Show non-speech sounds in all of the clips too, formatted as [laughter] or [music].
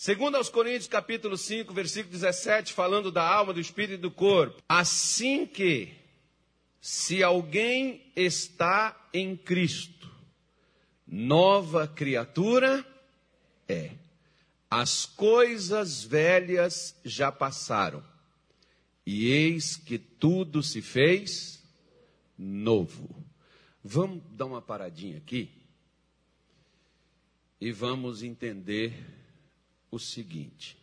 Segundo aos Coríntios, capítulo 5, versículo 17, falando da alma, do espírito e do corpo. Assim que, se alguém está em Cristo, nova criatura é. As coisas velhas já passaram, e eis que tudo se fez novo. Vamos dar uma paradinha aqui e vamos entender o seguinte: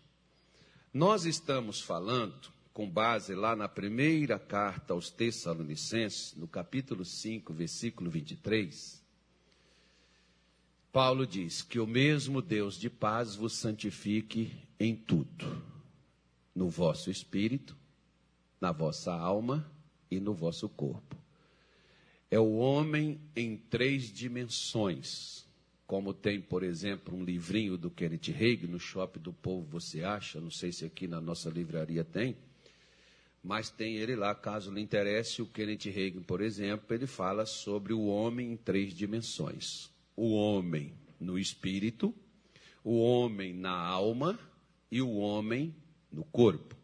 nós estamos falando, com base lá na primeira carta aos Tessalonicenses, no capítulo 5, versículo 23. Paulo diz que o mesmo Deus de paz vos santifique em tudo, no vosso espírito, na vossa alma e no vosso corpo. É o homem em três dimensões como tem, por exemplo, um livrinho do Kenneth Reagan, no Shopping do Povo você acha, não sei se aqui na nossa livraria tem, mas tem ele lá, caso lhe interesse, o Kenneth Reagan, por exemplo, ele fala sobre o homem em três dimensões. O homem no espírito, o homem na alma e o homem no corpo.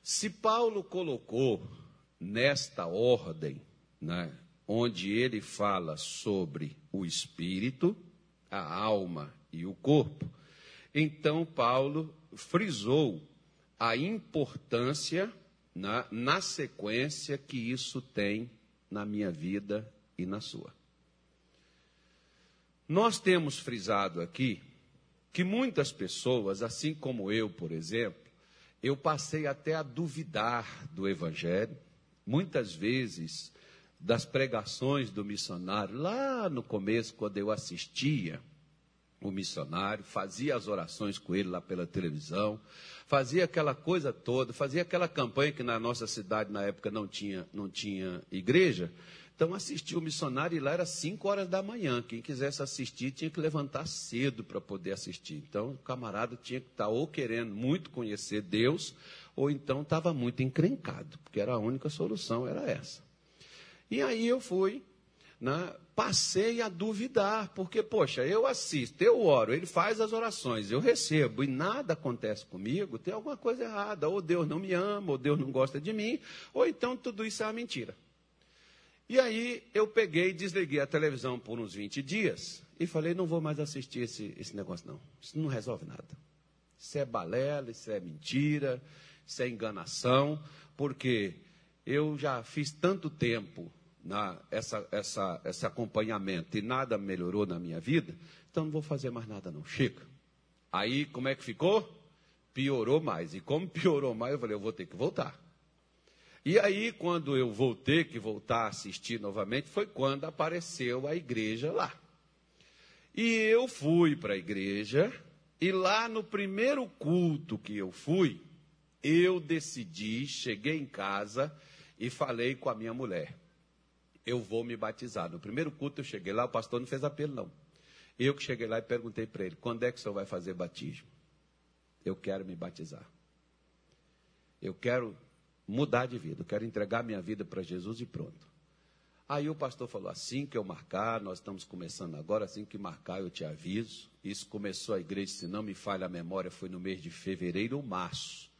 Se Paulo colocou nesta ordem, né, onde ele fala sobre o espírito, a alma e o corpo, então Paulo frisou a importância na, na sequência que isso tem na minha vida e na sua. Nós temos frisado aqui que muitas pessoas, assim como eu, por exemplo, eu passei até a duvidar do Evangelho. Muitas vezes das pregações do missionário, lá no começo, quando eu assistia o missionário, fazia as orações com ele lá pela televisão, fazia aquela coisa toda, fazia aquela campanha que na nossa cidade na época não tinha, não tinha igreja. Então assistia o missionário e lá era 5 horas da manhã. Quem quisesse assistir tinha que levantar cedo para poder assistir. Então o camarada tinha que estar tá ou querendo muito conhecer Deus, ou então estava muito encrencado, porque era a única solução, era essa. E aí eu fui, né, passei a duvidar, porque, poxa, eu assisto, eu oro, ele faz as orações, eu recebo e nada acontece comigo, tem alguma coisa errada. Ou Deus não me ama, ou Deus não gosta de mim, ou então tudo isso é uma mentira. E aí eu peguei e desliguei a televisão por uns 20 dias e falei, não vou mais assistir esse, esse negócio não. Isso não resolve nada. Isso é balela, isso é mentira, isso é enganação, porque eu já fiz tanto tempo na, essa, essa, esse acompanhamento e nada melhorou na minha vida, então não vou fazer mais nada não. Chega. Aí como é que ficou? Piorou mais. E como [laughs] piorou mais, eu falei, eu vou ter que voltar. E aí, quando eu vou ter que voltar a assistir novamente, foi quando apareceu a igreja lá. E eu fui para a igreja, e lá no primeiro culto que eu fui, eu decidi, cheguei em casa e falei com a minha mulher: eu vou me batizar. No primeiro culto eu cheguei lá, o pastor não fez apelo, não. Eu que cheguei lá e perguntei para ele: quando é que o senhor vai fazer batismo? Eu quero me batizar. Eu quero mudar de vida, eu quero entregar minha vida para Jesus e pronto. Aí o pastor falou: assim que eu marcar, nós estamos começando agora, assim que marcar eu te aviso. Isso começou a igreja, se não me falha a memória, foi no mês de fevereiro ou março.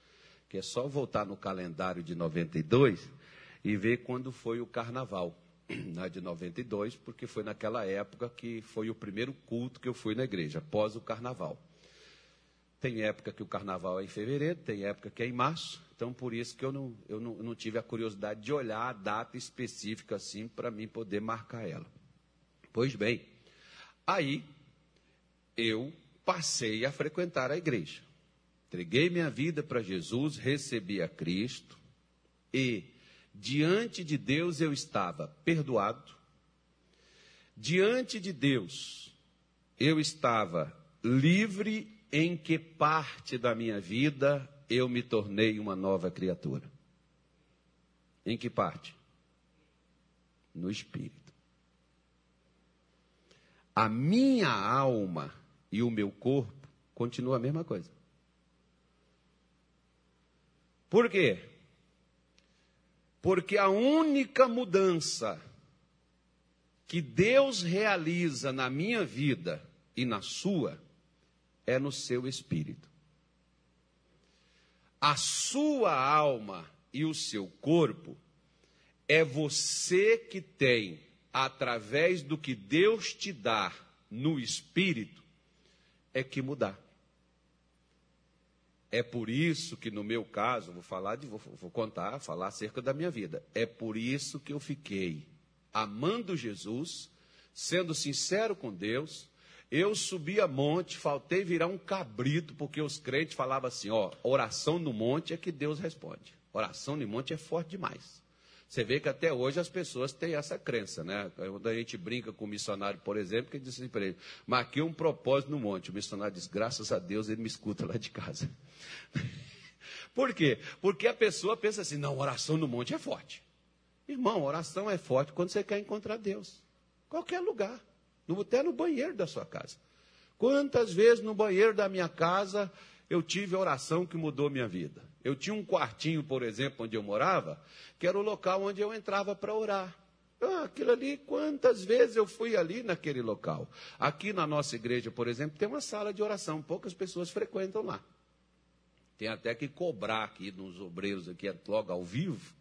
Que é só voltar no calendário de 92 e ver quando foi o carnaval, né, de 92, porque foi naquela época que foi o primeiro culto que eu fui na igreja, após o carnaval. Tem época que o carnaval é em fevereiro, tem época que é em março, então por isso que eu não, eu não, eu não tive a curiosidade de olhar a data específica assim para mim poder marcar ela. Pois bem, aí eu passei a frequentar a igreja. Entreguei minha vida para Jesus, recebi a Cristo e diante de Deus eu estava perdoado, diante de Deus eu estava livre em que parte da minha vida eu me tornei uma nova criatura. Em que parte? No espírito. A minha alma e o meu corpo continuam a mesma coisa. Por quê? Porque a única mudança que Deus realiza na minha vida e na sua é no seu espírito. A sua alma e o seu corpo é você que tem, através do que Deus te dá no espírito, é que mudar. É por isso que no meu caso, vou falar de, vou, vou contar, falar acerca da minha vida. É por isso que eu fiquei amando Jesus, sendo sincero com Deus. Eu subi a monte, faltei virar um cabrito, porque os crentes falavam assim: ó, oração no monte é que Deus responde. Oração no monte é forte demais. Você vê que até hoje as pessoas têm essa crença, né? Quando a gente brinca com o missionário, por exemplo, que diz assim para ele: marquei um propósito no monte. O missionário diz: graças a Deus ele me escuta lá de casa. [laughs] por quê? Porque a pessoa pensa assim: não, oração no monte é forte. Irmão, oração é forte quando você quer encontrar Deus. Qualquer lugar. Até no banheiro da sua casa. Quantas vezes no banheiro da minha casa eu tive oração que mudou minha vida? Eu tinha um quartinho, por exemplo, onde eu morava, que era o local onde eu entrava para orar. Ah, aquilo ali, quantas vezes eu fui ali naquele local? Aqui na nossa igreja, por exemplo, tem uma sala de oração, poucas pessoas frequentam lá. Tem até que cobrar aqui nos obreiros, aqui logo ao vivo,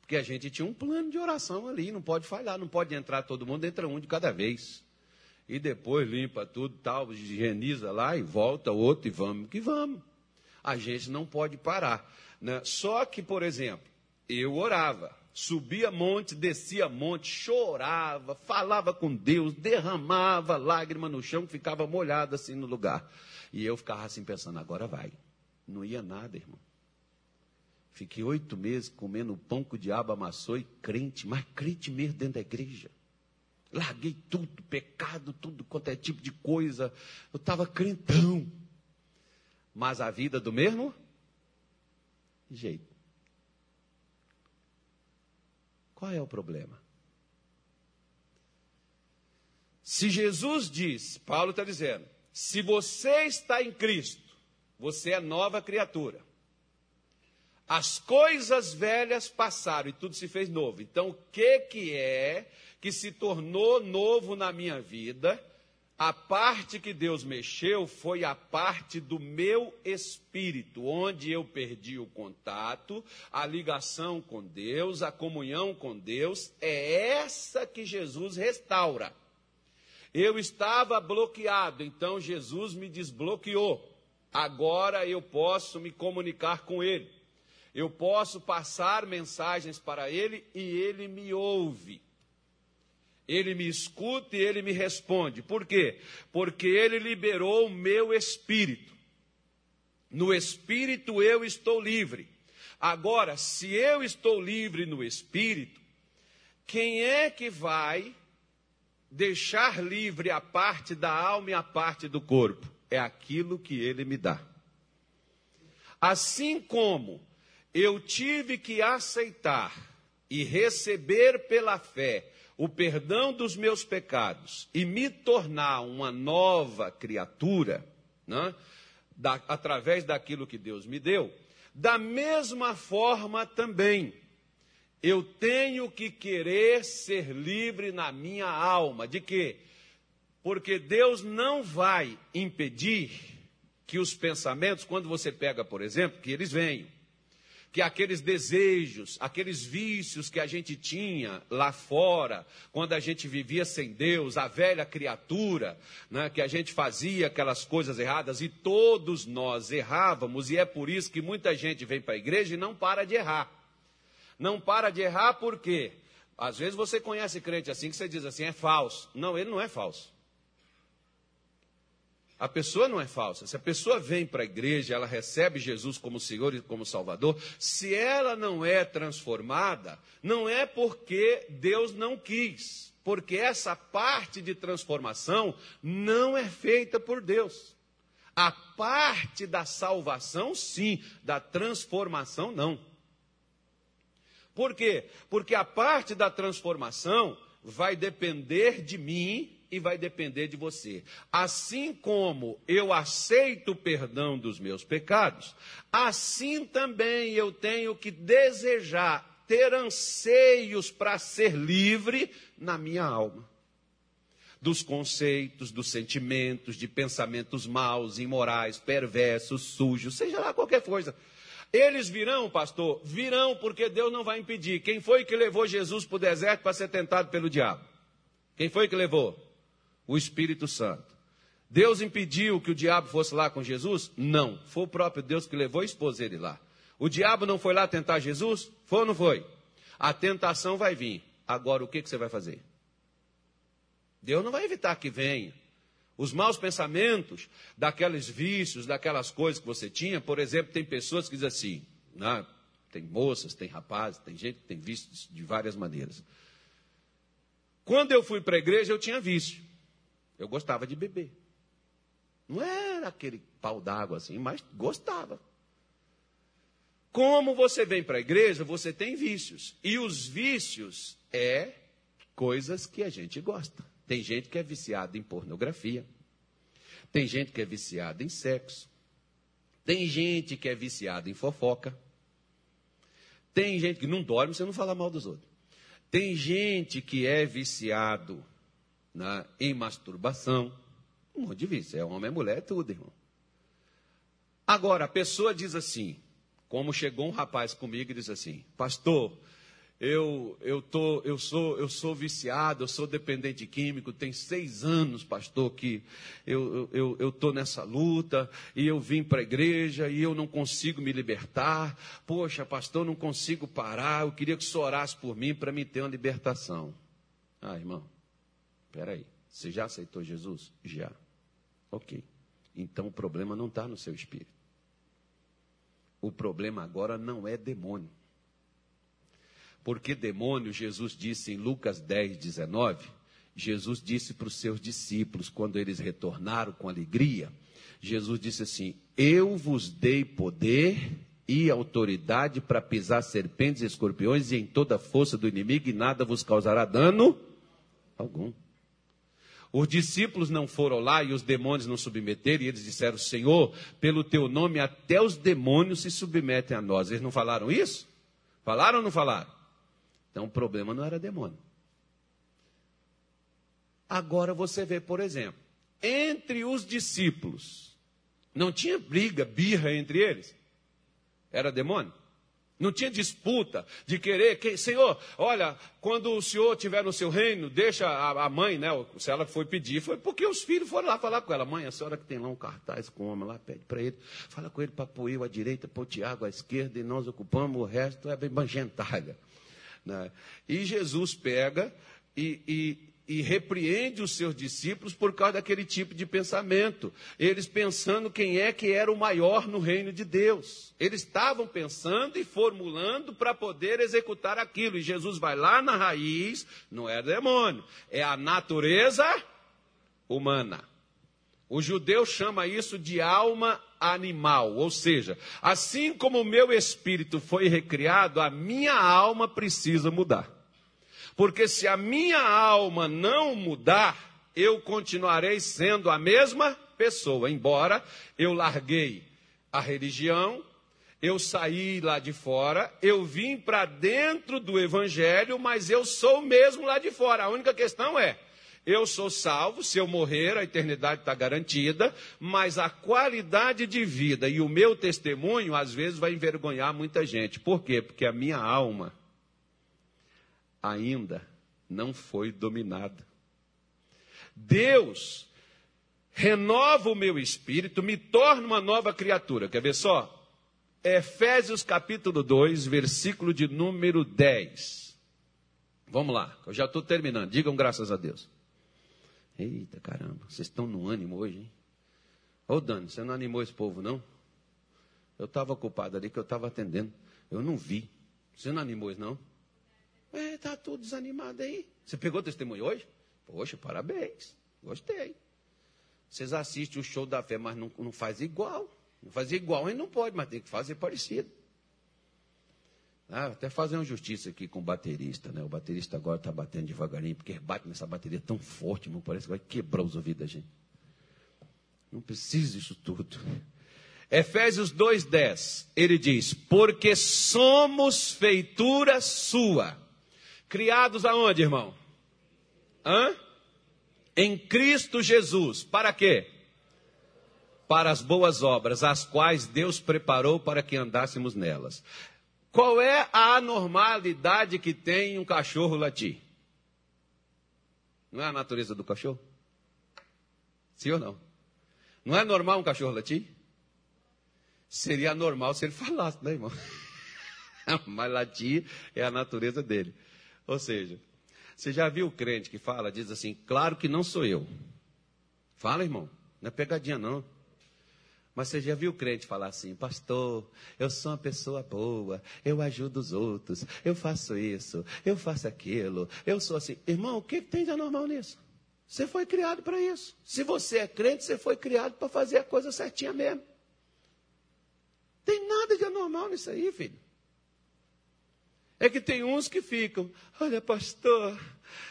porque a gente tinha um plano de oração ali, não pode falhar, não pode entrar todo mundo, entra um de cada vez. E depois limpa tudo, tal, higieniza lá e volta outro e vamos que vamos a gente não pode parar. Né? Só que, por exemplo, eu orava, subia monte, descia monte, chorava, falava com Deus, derramava lágrima no chão, ficava molhado assim no lugar. E eu ficava assim pensando, agora vai. Não ia nada, irmão. Fiquei oito meses comendo o pão que o diabo amassou e crente, mas crente mesmo dentro da igreja. Larguei tudo, pecado, tudo quanto é tipo de coisa. Eu estava crentão mas a vida do mesmo jeito. Qual é o problema? Se Jesus diz, Paulo está dizendo, se você está em Cristo, você é nova criatura. As coisas velhas passaram e tudo se fez novo. Então, o que, que é que se tornou novo na minha vida? A parte que Deus mexeu foi a parte do meu espírito, onde eu perdi o contato, a ligação com Deus, a comunhão com Deus. É essa que Jesus restaura. Eu estava bloqueado, então Jesus me desbloqueou. Agora eu posso me comunicar com Ele. Eu posso passar mensagens para Ele e Ele me ouve. Ele me escuta e ele me responde. Por quê? Porque ele liberou o meu espírito. No espírito eu estou livre. Agora, se eu estou livre no espírito, quem é que vai deixar livre a parte da alma e a parte do corpo? É aquilo que ele me dá. Assim como eu tive que aceitar e receber pela fé o perdão dos meus pecados e me tornar uma nova criatura, né, da, através daquilo que Deus me deu, da mesma forma também, eu tenho que querer ser livre na minha alma. De quê? Porque Deus não vai impedir que os pensamentos, quando você pega, por exemplo, que eles venham que aqueles desejos, aqueles vícios que a gente tinha lá fora, quando a gente vivia sem Deus, a velha criatura, né, que a gente fazia aquelas coisas erradas e todos nós errávamos, e é por isso que muita gente vem para a igreja e não para de errar. Não para de errar por quê? Às vezes você conhece crente assim que você diz assim, é falso. Não, ele não é falso. A pessoa não é falsa. Se a pessoa vem para a igreja, ela recebe Jesus como Senhor e como Salvador, se ela não é transformada, não é porque Deus não quis, porque essa parte de transformação não é feita por Deus. A parte da salvação, sim, da transformação, não. Por quê? Porque a parte da transformação vai depender de mim e vai depender de você. Assim como eu aceito o perdão dos meus pecados, assim também eu tenho que desejar, ter anseios para ser livre na minha alma. dos conceitos, dos sentimentos, de pensamentos maus, imorais, perversos, sujos, seja lá qualquer coisa. Eles virão, pastor? Virão, porque Deus não vai impedir. Quem foi que levou Jesus para o deserto para ser tentado pelo diabo? Quem foi que levou? O Espírito Santo. Deus impediu que o diabo fosse lá com Jesus? Não. Foi o próprio Deus que levou e expôs ele lá. O diabo não foi lá tentar Jesus? Foi ou não foi? A tentação vai vir. Agora, o que, que você vai fazer? Deus não vai evitar que venha. Os maus pensamentos daqueles vícios, daquelas coisas que você tinha, por exemplo, tem pessoas que dizem assim, né? tem moças, tem rapazes, tem gente que tem vícios de várias maneiras. Quando eu fui para a igreja, eu tinha vício. Eu gostava de beber. Não era aquele pau d'água assim, mas gostava. Como você vem para a igreja, você tem vícios. E os vícios é coisas que a gente gosta. Tem gente que é viciada em pornografia. Tem gente que é viciada em sexo. Tem gente que é viciada em fofoca. Tem gente que não dorme, você não fala mal dos outros. Tem gente que é viciado na, em masturbação. Um monte de vício. É homem, é mulher, é tudo, irmão. Agora, a pessoa diz assim, como chegou um rapaz comigo e disse assim, pastor, eu, eu, tô, eu, sou, eu sou viciado, eu sou dependente químico, tem seis anos, pastor, que eu estou eu, eu tô nessa luta, e eu vim para a igreja e eu não consigo me libertar. Poxa, pastor, não consigo parar, eu queria que o senhor orasse por mim para me ter uma libertação. Ah, irmão, peraí, você já aceitou Jesus? Já. Ok. Então o problema não está no seu espírito. O problema agora não é demônio. Porque demônio, Jesus disse em Lucas 10, 19, Jesus disse para os seus discípulos, quando eles retornaram com alegria, Jesus disse assim: Eu vos dei poder e autoridade para pisar serpentes e escorpiões e em toda a força do inimigo, e nada vos causará dano algum. Os discípulos não foram lá e os demônios não submeteram, e eles disseram: Senhor, pelo teu nome até os demônios se submetem a nós. Eles não falaram isso? Falaram ou não falaram? Então o problema não era demônio. Agora você vê, por exemplo, entre os discípulos, não tinha briga, birra entre eles? Era demônio? Não tinha disputa de querer, que, Senhor, olha, quando o Senhor estiver no seu reino, deixa a, a, mãe, né? Se ela foi pedir, foi porque os filhos foram lá falar com ela. Mãe, a senhora que tem lá um cartaz com homem lá, pede para ele, fala com ele para pôr eu à direita, pôr o Tiago à esquerda, e nós ocupamos o resto, é bem bangentalha. [laughs] Né? E Jesus pega e, e, e repreende os seus discípulos por causa daquele tipo de pensamento. Eles pensando quem é que era o maior no reino de Deus. Eles estavam pensando e formulando para poder executar aquilo. E Jesus vai lá na raiz, não é demônio, é a natureza humana. O judeu chama isso de alma animal, ou seja, assim como o meu espírito foi recriado, a minha alma precisa mudar. Porque se a minha alma não mudar, eu continuarei sendo a mesma pessoa, embora eu larguei a religião, eu saí lá de fora, eu vim para dentro do evangelho, mas eu sou mesmo lá de fora. A única questão é, eu sou salvo, se eu morrer, a eternidade está garantida, mas a qualidade de vida e o meu testemunho, às vezes, vai envergonhar muita gente. Por quê? Porque a minha alma ainda não foi dominada. Deus renova o meu espírito, me torna uma nova criatura. Quer ver só? Efésios capítulo 2, versículo de número 10. Vamos lá, eu já estou terminando. Digam graças a Deus. Eita caramba, vocês estão no ânimo hoje, hein? Ô Dani, você não animou esse povo, não? Eu estava ocupado ali que eu estava atendendo. Eu não vi. Você não animou isso, não? É, tá tudo desanimado aí. Você pegou testemunho hoje? Poxa, parabéns. Gostei. Vocês assistem o show da fé, mas não, não faz igual. Não faz igual, a não pode, mas tem que fazer parecido. Ah, até fazer uma justiça aqui com o baterista, né? O baterista agora está batendo devagarinho, porque bate nessa bateria tão forte, irmão, parece que vai quebrar os ouvidos da gente. Não precisa disso tudo. Efésios 2,10, ele diz: Porque somos feitura sua. Criados aonde, irmão? Hã? em Cristo Jesus. Para quê? Para as boas obras, as quais Deus preparou para que andássemos nelas. Qual é a anormalidade que tem um cachorro latir? Não é a natureza do cachorro? Sim ou não? Não é normal um cachorro latir? Seria normal se ele falasse, né, irmão? [laughs] Mas latir é a natureza dele. Ou seja, você já viu o crente que fala, diz assim, claro que não sou eu. Fala, irmão, não é pegadinha não. Mas você já viu o crente falar assim, pastor, eu sou uma pessoa boa, eu ajudo os outros, eu faço isso, eu faço aquilo, eu sou assim. Irmão, o que tem de anormal nisso? Você foi criado para isso. Se você é crente, você foi criado para fazer a coisa certinha mesmo. Tem nada de anormal nisso aí, filho. É que tem uns que ficam, olha, pastor,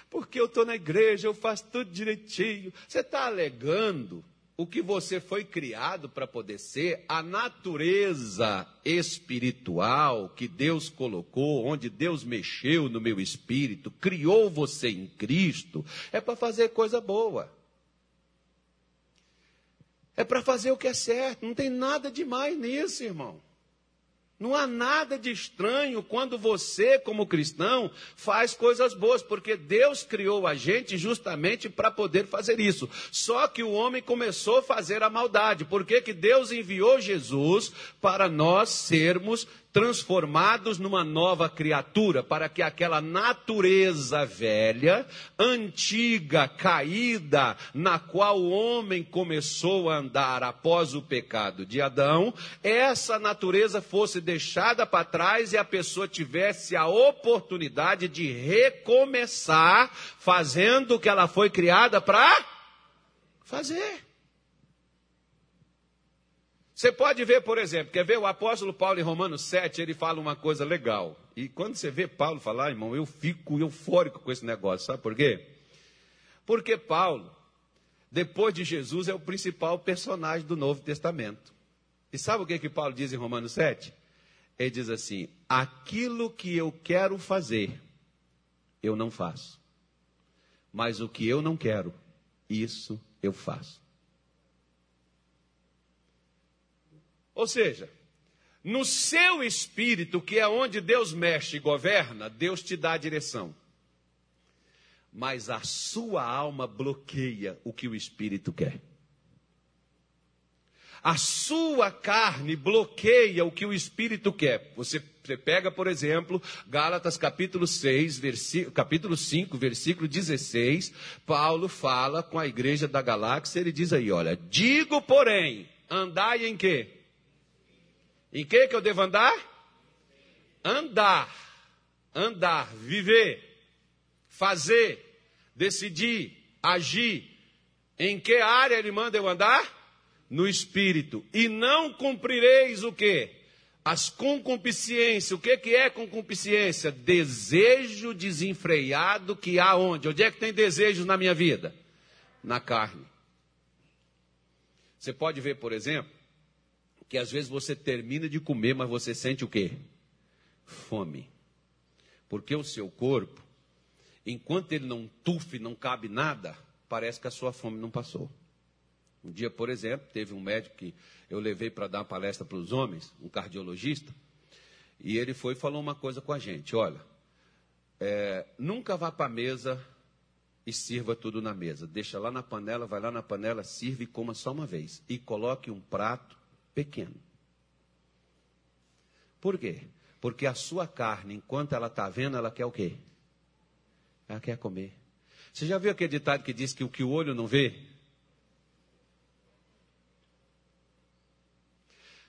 porque eu estou na igreja, eu faço tudo direitinho. Você está alegando o que você foi criado para poder ser, a natureza espiritual que Deus colocou, onde Deus mexeu no meu espírito, criou você em Cristo, é para fazer coisa boa. É para fazer o que é certo, não tem nada demais nisso, irmão. Não há nada de estranho quando você, como cristão, faz coisas boas, porque Deus criou a gente justamente para poder fazer isso. Só que o homem começou a fazer a maldade. Por que, que Deus enviou Jesus para nós sermos transformados numa nova criatura, para que aquela natureza velha, antiga, caída, na qual o homem começou a andar após o pecado de Adão, essa natureza fosse deixada para trás e a pessoa tivesse a oportunidade de recomeçar fazendo o que ela foi criada para fazer. Você pode ver, por exemplo, quer ver o apóstolo Paulo em Romanos 7, ele fala uma coisa legal. E quando você vê Paulo falar, irmão, eu fico eufórico com esse negócio, sabe por quê? Porque Paulo, depois de Jesus, é o principal personagem do Novo Testamento. E sabe o que, que Paulo diz em Romanos 7? Ele diz assim: aquilo que eu quero fazer, eu não faço. Mas o que eu não quero, isso eu faço. Ou seja, no seu espírito, que é onde Deus mexe e governa, Deus te dá a direção. Mas a sua alma bloqueia o que o espírito quer. A sua carne bloqueia o que o espírito quer. Você, pega, por exemplo, Gálatas capítulo 6, versículo, capítulo 5, versículo 16, Paulo fala com a igreja da galáxia, ele diz aí, olha, digo, porém, andai em quê? Em que que eu devo andar? Andar, andar, viver, fazer, decidir, agir. Em que área ele manda eu andar? No espírito. E não cumprireis o que? As concupiscências. O que, que é concupiscência? Desejo desenfreado que há onde? Onde é que tem desejos na minha vida? Na carne. Você pode ver, por exemplo, que às vezes você termina de comer, mas você sente o quê? Fome. Porque o seu corpo, enquanto ele não tufe, não cabe nada, parece que a sua fome não passou. Um dia, por exemplo, teve um médico que eu levei para dar uma palestra para os homens, um cardiologista, e ele foi e falou uma coisa com a gente: olha, é, nunca vá para a mesa e sirva tudo na mesa. Deixa lá na panela, vai lá na panela, sirva e coma só uma vez. E coloque um prato pequeno. Por quê? Porque a sua carne, enquanto ela está vendo, ela quer o quê? Ela quer comer. Você já viu aquele ditado que diz que o que o olho não vê?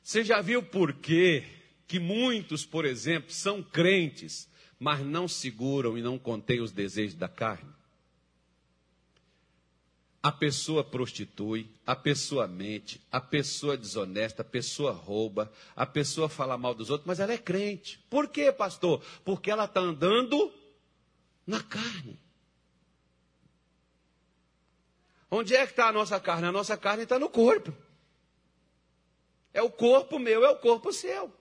Você já viu por quê que muitos, por exemplo, são crentes, mas não seguram e não contêm os desejos da carne? A pessoa prostitui, a pessoa mente, a pessoa desonesta, a pessoa rouba, a pessoa fala mal dos outros, mas ela é crente. Por quê, pastor? Porque ela está andando na carne. Onde é que está a nossa carne? A nossa carne está no corpo. É o corpo meu, é o corpo seu.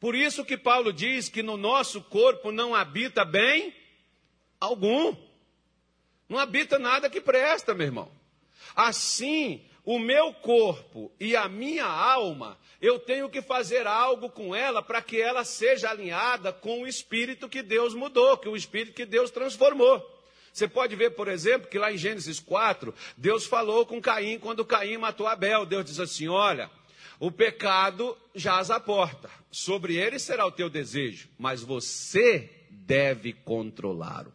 Por isso que Paulo diz que no nosso corpo não habita bem algum. Não habita nada que presta, meu irmão. Assim, o meu corpo e a minha alma, eu tenho que fazer algo com ela para que ela seja alinhada com o espírito que Deus mudou, que o espírito que Deus transformou. Você pode ver, por exemplo, que lá em Gênesis 4, Deus falou com Caim quando Caim matou Abel. Deus diz assim: Olha, o pecado jaz à porta, sobre ele será o teu desejo, mas você deve controlá-lo.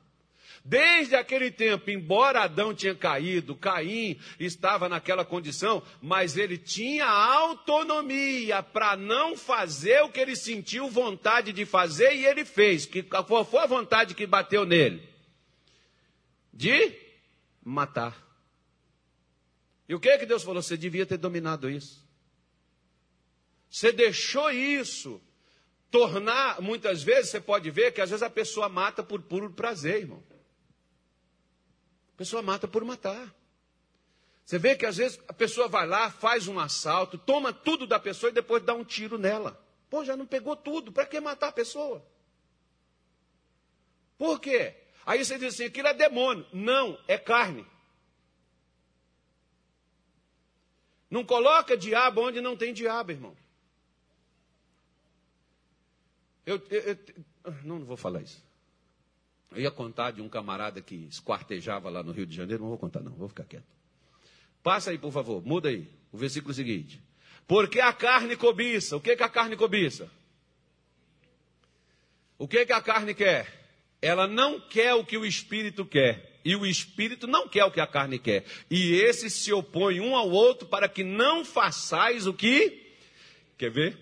Desde aquele tempo, embora Adão tinha caído, Caim estava naquela condição, mas ele tinha autonomia para não fazer o que ele sentiu vontade de fazer e ele fez. Que, qual foi a vontade que bateu nele? De matar. E o que é que Deus falou? Você devia ter dominado isso. Você deixou isso tornar, muitas vezes você pode ver que às vezes a pessoa mata por puro prazer, irmão. Pessoa mata por matar. Você vê que às vezes a pessoa vai lá, faz um assalto, toma tudo da pessoa e depois dá um tiro nela. Pô, já não pegou tudo, para que matar a pessoa? Por quê? Aí você diz assim: aquilo é demônio. Não, é carne. Não coloca diabo onde não tem diabo, irmão. Eu, eu, eu, não, não vou falar isso. Eu ia contar de um camarada que esquartejava lá no Rio de Janeiro, não vou contar, não, vou ficar quieto. Passa aí, por favor, muda aí, o versículo seguinte. Porque a carne cobiça. O que, que a carne cobiça? O que, que a carne quer? Ela não quer o que o espírito quer. E o espírito não quer o que a carne quer. E esses se opõem um ao outro para que não façais o que. Quer ver?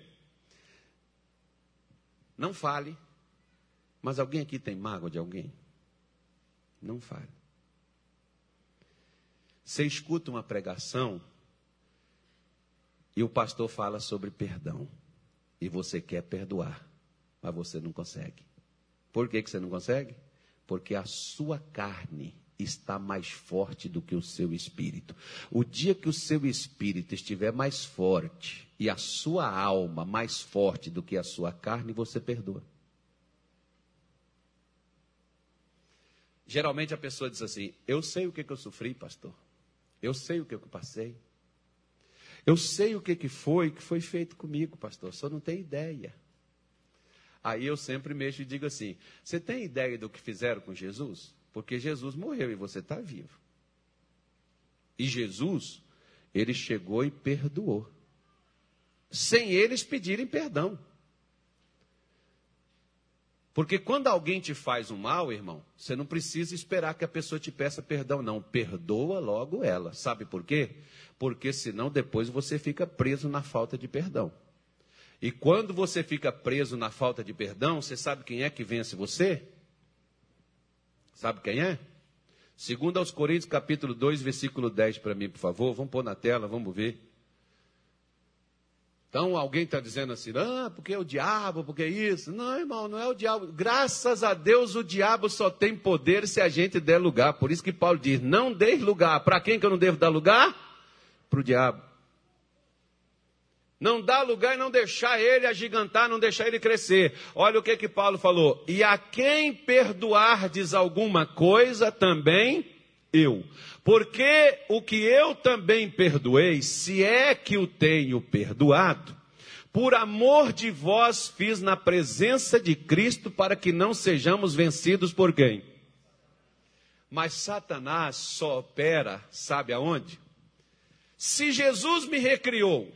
Não fale mas alguém aqui tem mágoa de alguém? Não fale. Você escuta uma pregação e o pastor fala sobre perdão. E você quer perdoar, mas você não consegue. Por que, que você não consegue? Porque a sua carne está mais forte do que o seu espírito. O dia que o seu espírito estiver mais forte e a sua alma mais forte do que a sua carne, você perdoa. Geralmente a pessoa diz assim: Eu sei o que, que eu sofri, pastor. Eu sei o que eu passei. Eu sei o que, que foi que foi feito comigo, pastor. Só não tem ideia. Aí eu sempre mexo e digo assim: Você tem ideia do que fizeram com Jesus? Porque Jesus morreu e você está vivo. E Jesus, ele chegou e perdoou. Sem eles pedirem perdão. Porque quando alguém te faz um mal, irmão, você não precisa esperar que a pessoa te peça perdão, não. Perdoa logo ela. Sabe por quê? Porque senão depois você fica preso na falta de perdão. E quando você fica preso na falta de perdão, você sabe quem é que vence você? Sabe quem é? Segundo aos Coríntios, capítulo 2, versículo 10 para mim, por favor. Vamos pôr na tela, vamos ver. Então alguém está dizendo assim, ah, porque é o diabo, porque é isso. Não, irmão, não é o diabo. Graças a Deus o diabo só tem poder se a gente der lugar. Por isso que Paulo diz: não dê lugar. Para quem que eu não devo dar lugar? Para o diabo. Não dá lugar e não deixar ele agigantar, não deixar ele crescer. Olha o que que Paulo falou. E a quem perdoardes alguma coisa também eu. Porque o que eu também perdoei, se é que o tenho perdoado, por amor de vós fiz na presença de Cristo para que não sejamos vencidos por quem? Mas Satanás só opera, sabe aonde? Se Jesus me recriou,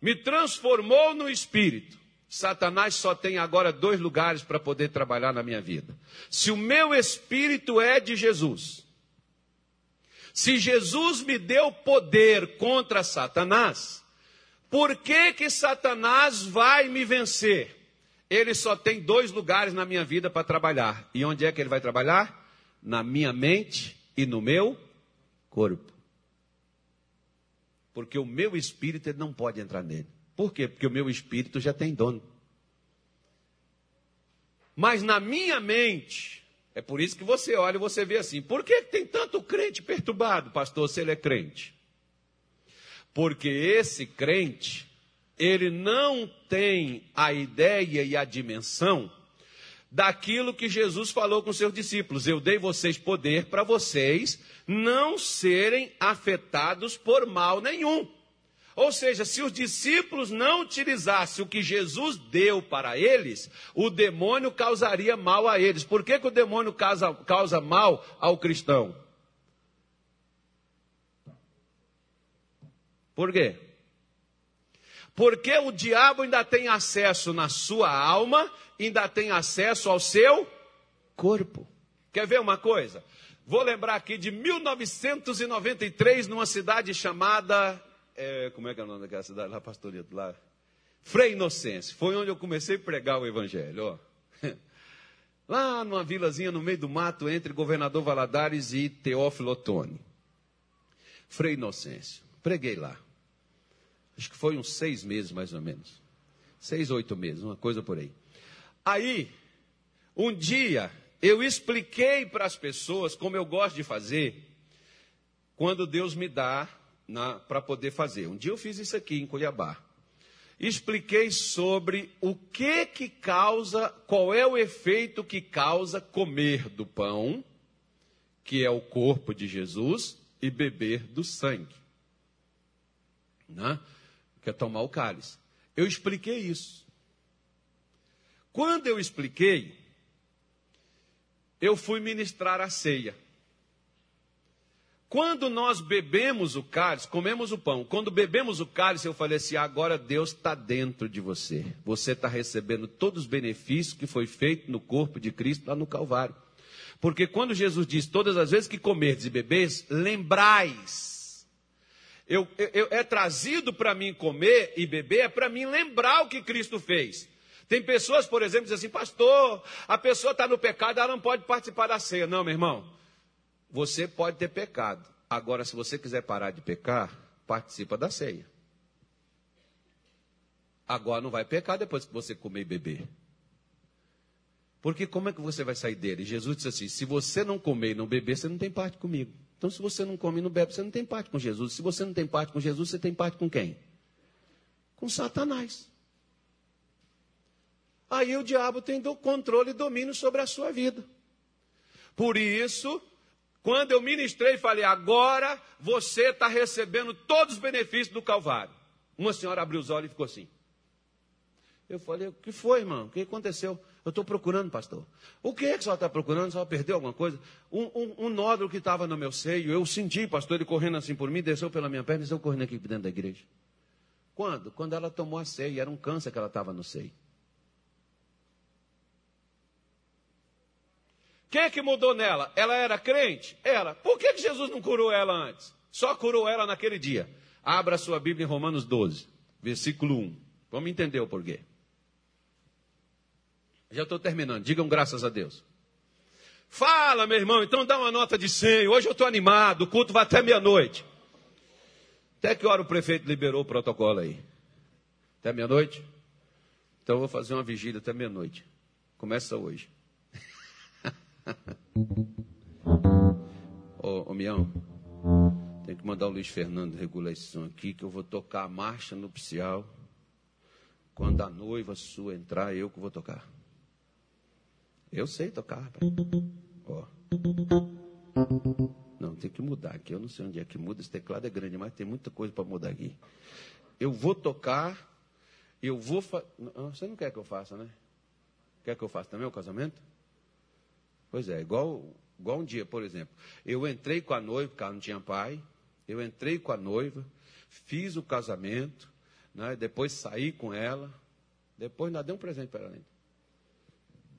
me transformou no espírito, Satanás só tem agora dois lugares para poder trabalhar na minha vida. Se o meu espírito é de Jesus, se Jesus me deu poder contra Satanás, por que que Satanás vai me vencer? Ele só tem dois lugares na minha vida para trabalhar. E onde é que ele vai trabalhar? Na minha mente e no meu corpo. Porque o meu espírito ele não pode entrar nele. Por quê? Porque o meu espírito já tem dono. Mas na minha mente, é por isso que você olha e você vê assim: por que tem tanto crente perturbado, pastor, se ele é crente? Porque esse crente, ele não tem a ideia e a dimensão daquilo que Jesus falou com seus discípulos: Eu dei vocês poder para vocês não serem afetados por mal nenhum. Ou seja, se os discípulos não utilizassem o que Jesus deu para eles, o demônio causaria mal a eles. Por que, que o demônio causa, causa mal ao cristão? Por quê? Porque o diabo ainda tem acesso na sua alma, ainda tem acesso ao seu corpo. Quer ver uma coisa? Vou lembrar aqui de 1993, numa cidade chamada é, como é que é o nome daquela cidade lá, pastorito, lá? Frei Inocêncio. Foi onde eu comecei a pregar o evangelho, ó. [laughs] Lá numa vilazinha no meio do mato, entre Governador Valadares e Teófilo Otoni. Frei Inocêncio. Preguei lá. Acho que foi uns seis meses, mais ou menos. Seis, oito meses, uma coisa por aí. Aí, um dia, eu expliquei para as pessoas, como eu gosto de fazer, quando Deus me dá para poder fazer. Um dia eu fiz isso aqui em Cuiabá. Expliquei sobre o que que causa, qual é o efeito que causa comer do pão, que é o corpo de Jesus, e beber do sangue. Né? Que é tomar o cálice. Eu expliquei isso. Quando eu expliquei, eu fui ministrar a ceia. Quando nós bebemos o cálice, comemos o pão, quando bebemos o cálice, eu falei assim: agora Deus está dentro de você. Você está recebendo todos os benefícios que foi feito no corpo de Cristo lá no Calvário. Porque quando Jesus diz: todas as vezes que comerdes e bebeis, lembrais. Eu, eu, é trazido para mim comer e beber, é para mim lembrar o que Cristo fez. Tem pessoas, por exemplo, que dizem assim, pastor, a pessoa está no pecado, ela não pode participar da ceia. Não, meu irmão. Você pode ter pecado. Agora, se você quiser parar de pecar, participa da ceia. Agora não vai pecar depois que você comer e beber. Porque como é que você vai sair dele? Jesus disse assim: se você não comer e não beber, você não tem parte comigo. Então, se você não come e não bebe, você não tem parte com Jesus. Se você não tem parte com Jesus, você tem parte com quem? Com Satanás. Aí o diabo tem controle e domínio sobre a sua vida. Por isso, quando eu ministrei, falei: agora você está recebendo todos os benefícios do Calvário. Uma senhora abriu os olhos e ficou assim. Eu falei: o que foi, irmão? O que aconteceu? Eu estou procurando, pastor. O que é que a senhora está procurando? A senhora perdeu alguma coisa? Um, um, um nódulo que estava no meu seio, eu senti, pastor, ele correndo assim por mim, desceu pela minha perna e desceu correndo aqui dentro da igreja. Quando? Quando ela tomou a ceia, era um câncer que ela estava no seio. Quem é que mudou nela? Ela era crente? Era. Por que, que Jesus não curou ela antes? Só curou ela naquele dia. Abra sua Bíblia em Romanos 12, versículo 1. Vamos entender o porquê. Já estou terminando. Digam graças a Deus. Fala, meu irmão, então dá uma nota de 100. Hoje eu estou animado, o culto vai até meia-noite. Até que hora o prefeito liberou o protocolo aí? Até meia-noite? Então eu vou fazer uma vigília até meia-noite. Começa hoje. Ô, ô Mião, tem que mandar o Luiz Fernando regular esse som aqui, que eu vou tocar a marcha nupcial. Quando a noiva sua entrar, eu que vou tocar. Eu sei tocar, rapaz. Ó. Não, tem que mudar aqui. Eu não sei onde é que muda. Esse teclado é grande, mas tem muita coisa para mudar aqui. Eu vou tocar. Eu vou. Fa... Você não quer que eu faça, né? Quer que eu faça também o casamento? Pois é, igual, igual um dia, por exemplo. Eu entrei com a noiva, porque ela não tinha pai. Eu entrei com a noiva, fiz o casamento, né, depois saí com ela. Depois ainda dei um presente para ela ainda.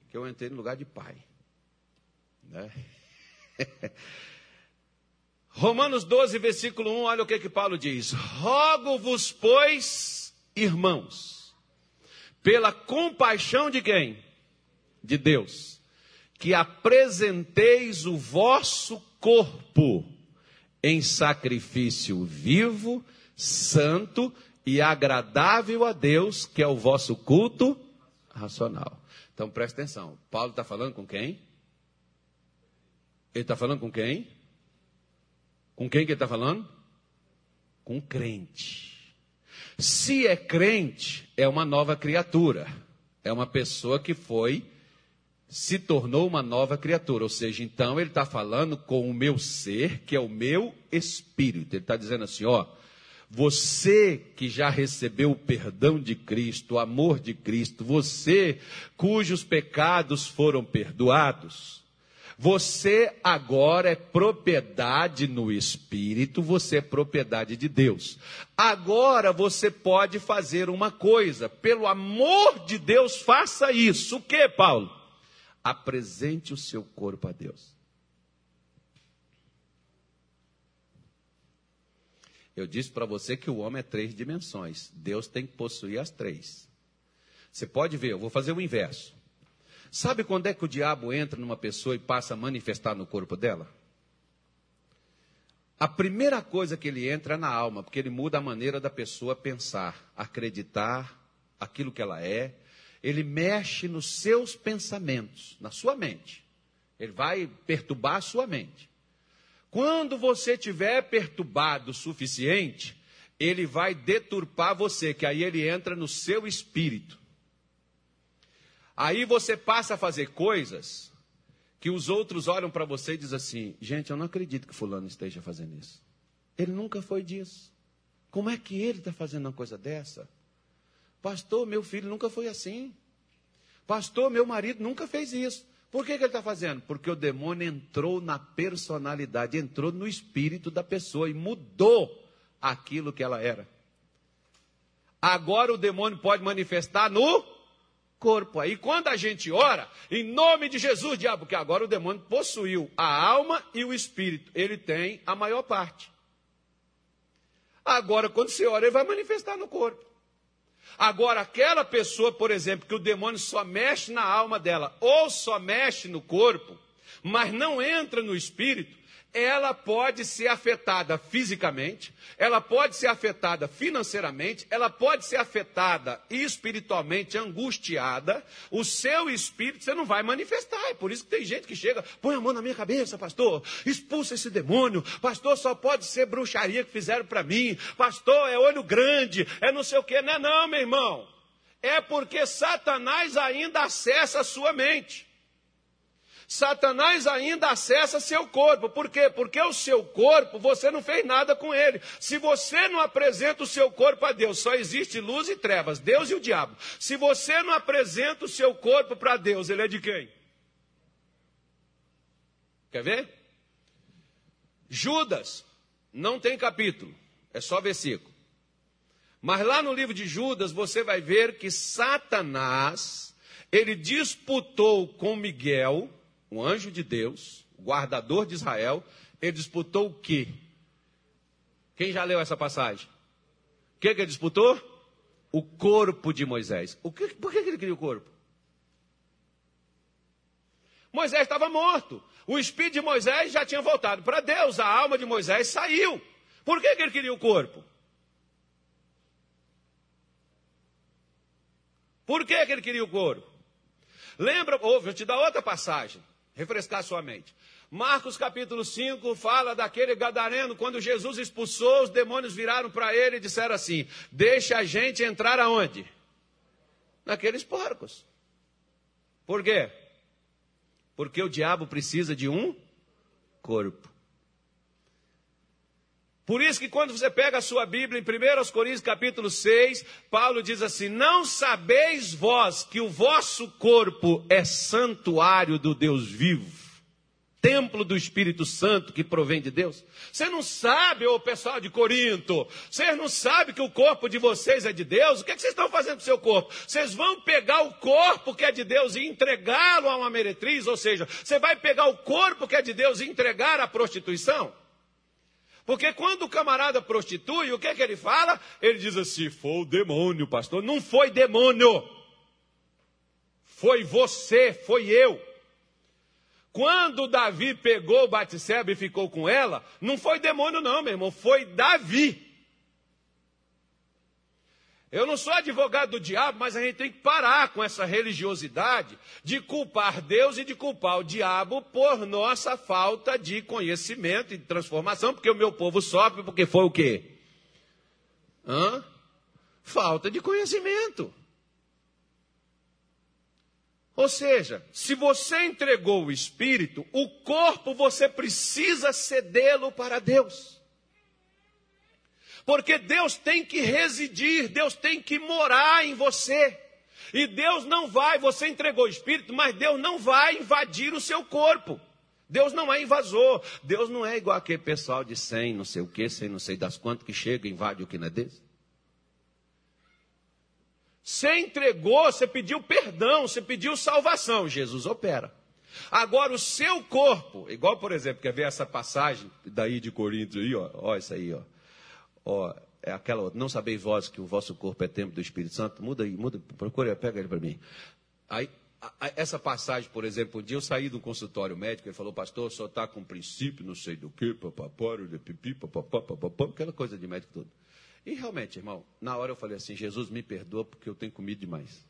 Que eu entrei no lugar de pai. Né? [laughs] Romanos 12, versículo 1, olha o que, que Paulo diz: Rogo-vos, pois, irmãos, pela compaixão de quem? De Deus que apresenteis o vosso corpo em sacrifício vivo, santo e agradável a Deus, que é o vosso culto racional. Então presta atenção. Paulo está falando com quem? Ele está falando com quem? Com quem que ele está falando? Com crente. Se é crente, é uma nova criatura. É uma pessoa que foi se tornou uma nova criatura. Ou seja, então ele está falando com o meu ser, que é o meu espírito. Ele está dizendo assim: ó, você que já recebeu o perdão de Cristo, o amor de Cristo, você cujos pecados foram perdoados, você agora é propriedade no Espírito, você é propriedade de Deus. Agora você pode fazer uma coisa, pelo amor de Deus, faça isso. O que, Paulo? Apresente o seu corpo a Deus. Eu disse para você que o homem é três dimensões. Deus tem que possuir as três. Você pode ver, eu vou fazer o inverso. Sabe quando é que o diabo entra numa pessoa e passa a manifestar no corpo dela? A primeira coisa que ele entra é na alma, porque ele muda a maneira da pessoa pensar, acreditar aquilo que ela é. Ele mexe nos seus pensamentos, na sua mente. Ele vai perturbar a sua mente. Quando você tiver perturbado o suficiente, ele vai deturpar você, que aí ele entra no seu espírito. Aí você passa a fazer coisas que os outros olham para você e dizem assim: gente, eu não acredito que Fulano esteja fazendo isso. Ele nunca foi disso. Como é que ele está fazendo uma coisa dessa? Pastor, meu filho nunca foi assim. Pastor, meu marido nunca fez isso. Por que, que ele está fazendo? Porque o demônio entrou na personalidade, entrou no espírito da pessoa e mudou aquilo que ela era. Agora o demônio pode manifestar no corpo. Aí quando a gente ora, em nome de Jesus, diabo, que agora o demônio possuiu a alma e o espírito, ele tem a maior parte. Agora, quando você ora, ele vai manifestar no corpo. Agora, aquela pessoa, por exemplo, que o demônio só mexe na alma dela ou só mexe no corpo, mas não entra no espírito, ela pode ser afetada fisicamente, ela pode ser afetada financeiramente, ela pode ser afetada espiritualmente, angustiada. O seu espírito você não vai manifestar. É por isso que tem gente que chega, põe a mão na minha cabeça, pastor, expulsa esse demônio. Pastor, só pode ser bruxaria que fizeram para mim. Pastor, é olho grande, é não sei o que. Não é não, meu irmão. É porque Satanás ainda acessa a sua mente. Satanás ainda acessa seu corpo. Por quê? Porque o seu corpo, você não fez nada com ele. Se você não apresenta o seu corpo a Deus, só existe luz e trevas, Deus e o diabo. Se você não apresenta o seu corpo para Deus, ele é de quem? Quer ver? Judas não tem capítulo, é só versículo. Mas lá no livro de Judas você vai ver que Satanás, ele disputou com Miguel, um anjo de Deus, guardador de Israel, ele disputou o quê? Quem já leu essa passagem? O que, que ele disputou? O corpo de Moisés. O que, por que, que ele queria o corpo? Moisés estava morto. O espírito de Moisés já tinha voltado para Deus. A alma de Moisés saiu. Por que, que ele queria o corpo? Por que, que ele queria o corpo? Lembra, oh, vou te dar outra passagem refrescar sua mente. Marcos capítulo 5 fala daquele gadareno, quando Jesus expulsou, os demônios viraram para ele e disseram assim: Deixa a gente entrar aonde? Naqueles porcos. Por quê? Porque o diabo precisa de um corpo. Por isso que quando você pega a sua Bíblia em 1 Coríntios capítulo 6, Paulo diz assim: Não sabeis vós que o vosso corpo é santuário do Deus vivo, templo do Espírito Santo que provém de Deus? Você não sabe, ô pessoal de Corinto, vocês não sabem que o corpo de vocês é de Deus? O que, é que vocês estão fazendo com o seu corpo? Vocês vão pegar o corpo que é de Deus e entregá-lo a uma meretriz? Ou seja, você vai pegar o corpo que é de Deus e entregar à prostituição? Porque quando o camarada prostitui, o que é que ele fala? Ele diz assim: foi o demônio, pastor. Não foi demônio. Foi você, foi eu. Quando Davi pegou Batseba e ficou com ela, não foi demônio, não, meu irmão, foi Davi. Eu não sou advogado do diabo, mas a gente tem que parar com essa religiosidade de culpar Deus e de culpar o diabo por nossa falta de conhecimento e de transformação, porque o meu povo sofre porque foi o quê? Hã? Falta de conhecimento. Ou seja, se você entregou o espírito, o corpo você precisa cedê-lo para Deus. Porque Deus tem que residir, Deus tem que morar em você. E Deus não vai, você entregou o espírito, mas Deus não vai invadir o seu corpo. Deus não é invasor. Deus não é igual aquele pessoal de 100, não sei o que, 100, não sei das quantas, que chega e invade o que não é desse. Você entregou, você pediu perdão, você pediu salvação. Jesus opera. Agora, o seu corpo, igual, por exemplo, quer ver essa passagem daí de Coríntios aí, ó, ó, isso aí, ó. Ó é aquela outra, não sabeis vós que o vosso corpo é templo do Espírito Santo? Muda aí, muda, procura, pega ele para mim. Aí, essa passagem, por exemplo, um dia eu saí do consultório médico, ele falou, pastor, só está com princípio, não sei do que, papapá, de pipi, papapá, papapá, aquela coisa de médico tudo. E realmente, irmão, na hora eu falei assim, Jesus me perdoa porque eu tenho comido demais.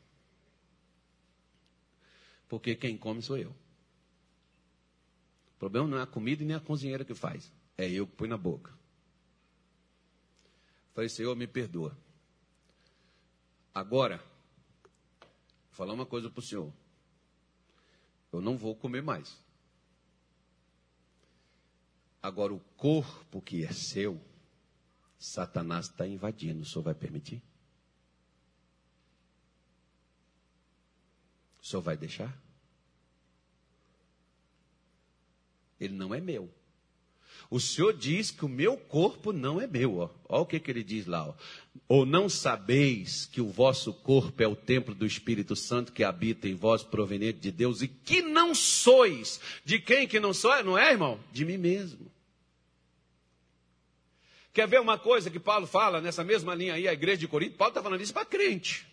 Porque quem come sou eu. O problema não é a comida e nem a cozinheira que faz. É eu que põe na boca. Falei, Senhor, me perdoa. Agora, vou falar uma coisa para o Senhor. Eu não vou comer mais. Agora, o corpo que é seu, Satanás está invadindo. O senhor vai permitir? O senhor vai deixar? Ele não é meu. O Senhor diz que o meu corpo não é meu. Ó. Olha o que, que ele diz lá. Ó. Ou não sabeis que o vosso corpo é o templo do Espírito Santo que habita em vós, proveniente de Deus, e que não sois. De quem que não sou? Não é, irmão? De mim mesmo. Quer ver uma coisa que Paulo fala nessa mesma linha aí, a igreja de Corinto? Paulo está falando isso para crente.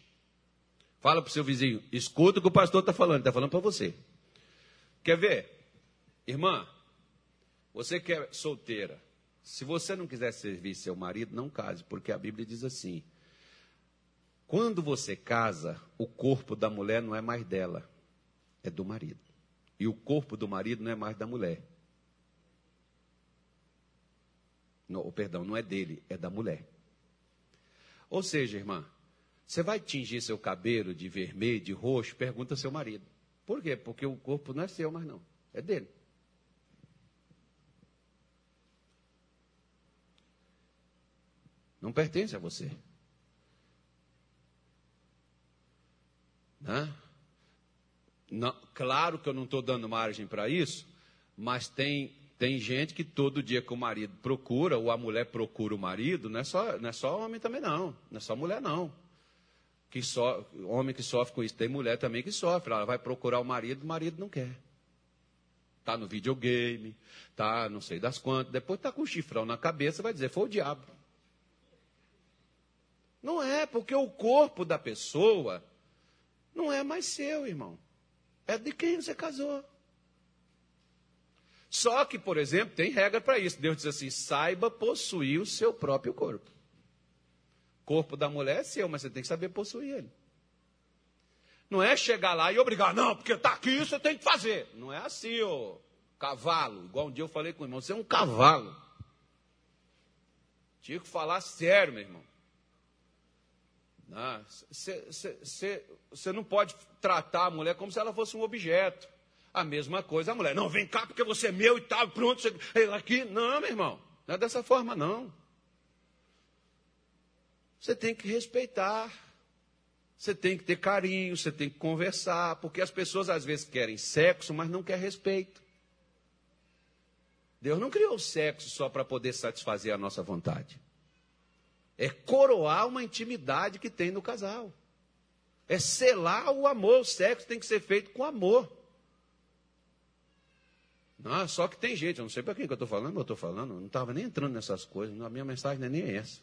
Fala para o seu vizinho, escuta o que o pastor está falando, está falando para você. Quer ver? Irmã, você que é solteira, se você não quiser servir seu marido, não case, porque a Bíblia diz assim: quando você casa, o corpo da mulher não é mais dela, é do marido. E o corpo do marido não é mais da mulher. Não, perdão, não é dele, é da mulher. Ou seja, irmã, você vai tingir seu cabelo de vermelho, de roxo, pergunta ao seu marido. Por quê? Porque o corpo não é seu mais não, é dele. Não pertence a você. Né? Não, claro que eu não estou dando margem para isso, mas tem, tem gente que todo dia que o marido procura, ou a mulher procura o marido, não é só, não é só homem também não, não é só mulher não. Que so, homem que sofre com isso, tem mulher também que sofre. Ela vai procurar o marido, o marido não quer. Está no videogame, está não sei das quantas, depois está com o chifrão na cabeça, vai dizer, foi o diabo. Não é, porque o corpo da pessoa não é mais seu, irmão. É de quem você casou. Só que, por exemplo, tem regra para isso. Deus diz assim: saiba possuir o seu próprio corpo. Corpo da mulher é seu, mas você tem que saber possuir ele. Não é chegar lá e obrigar, não, porque está aqui, você tem que fazer. Não é assim, ô cavalo. Igual um dia eu falei com o irmão, você é um cavalo. Tinha que falar sério, meu irmão. Você ah, não pode tratar a mulher como se ela fosse um objeto. A mesma coisa a mulher. Não, vem cá porque você é meu e tal, pronto. Você, aqui. Não, meu irmão. Não é dessa forma, não. Você tem que respeitar. Você tem que ter carinho, você tem que conversar, porque as pessoas às vezes querem sexo, mas não quer respeito. Deus não criou o sexo só para poder satisfazer a nossa vontade. É coroar uma intimidade que tem no casal. É selar o amor. O sexo tem que ser feito com amor. Não, só que tem gente, eu não sei para quem que eu estou falando, mas eu estou falando, eu não estava nem entrando nessas coisas, a minha mensagem não é nem essa.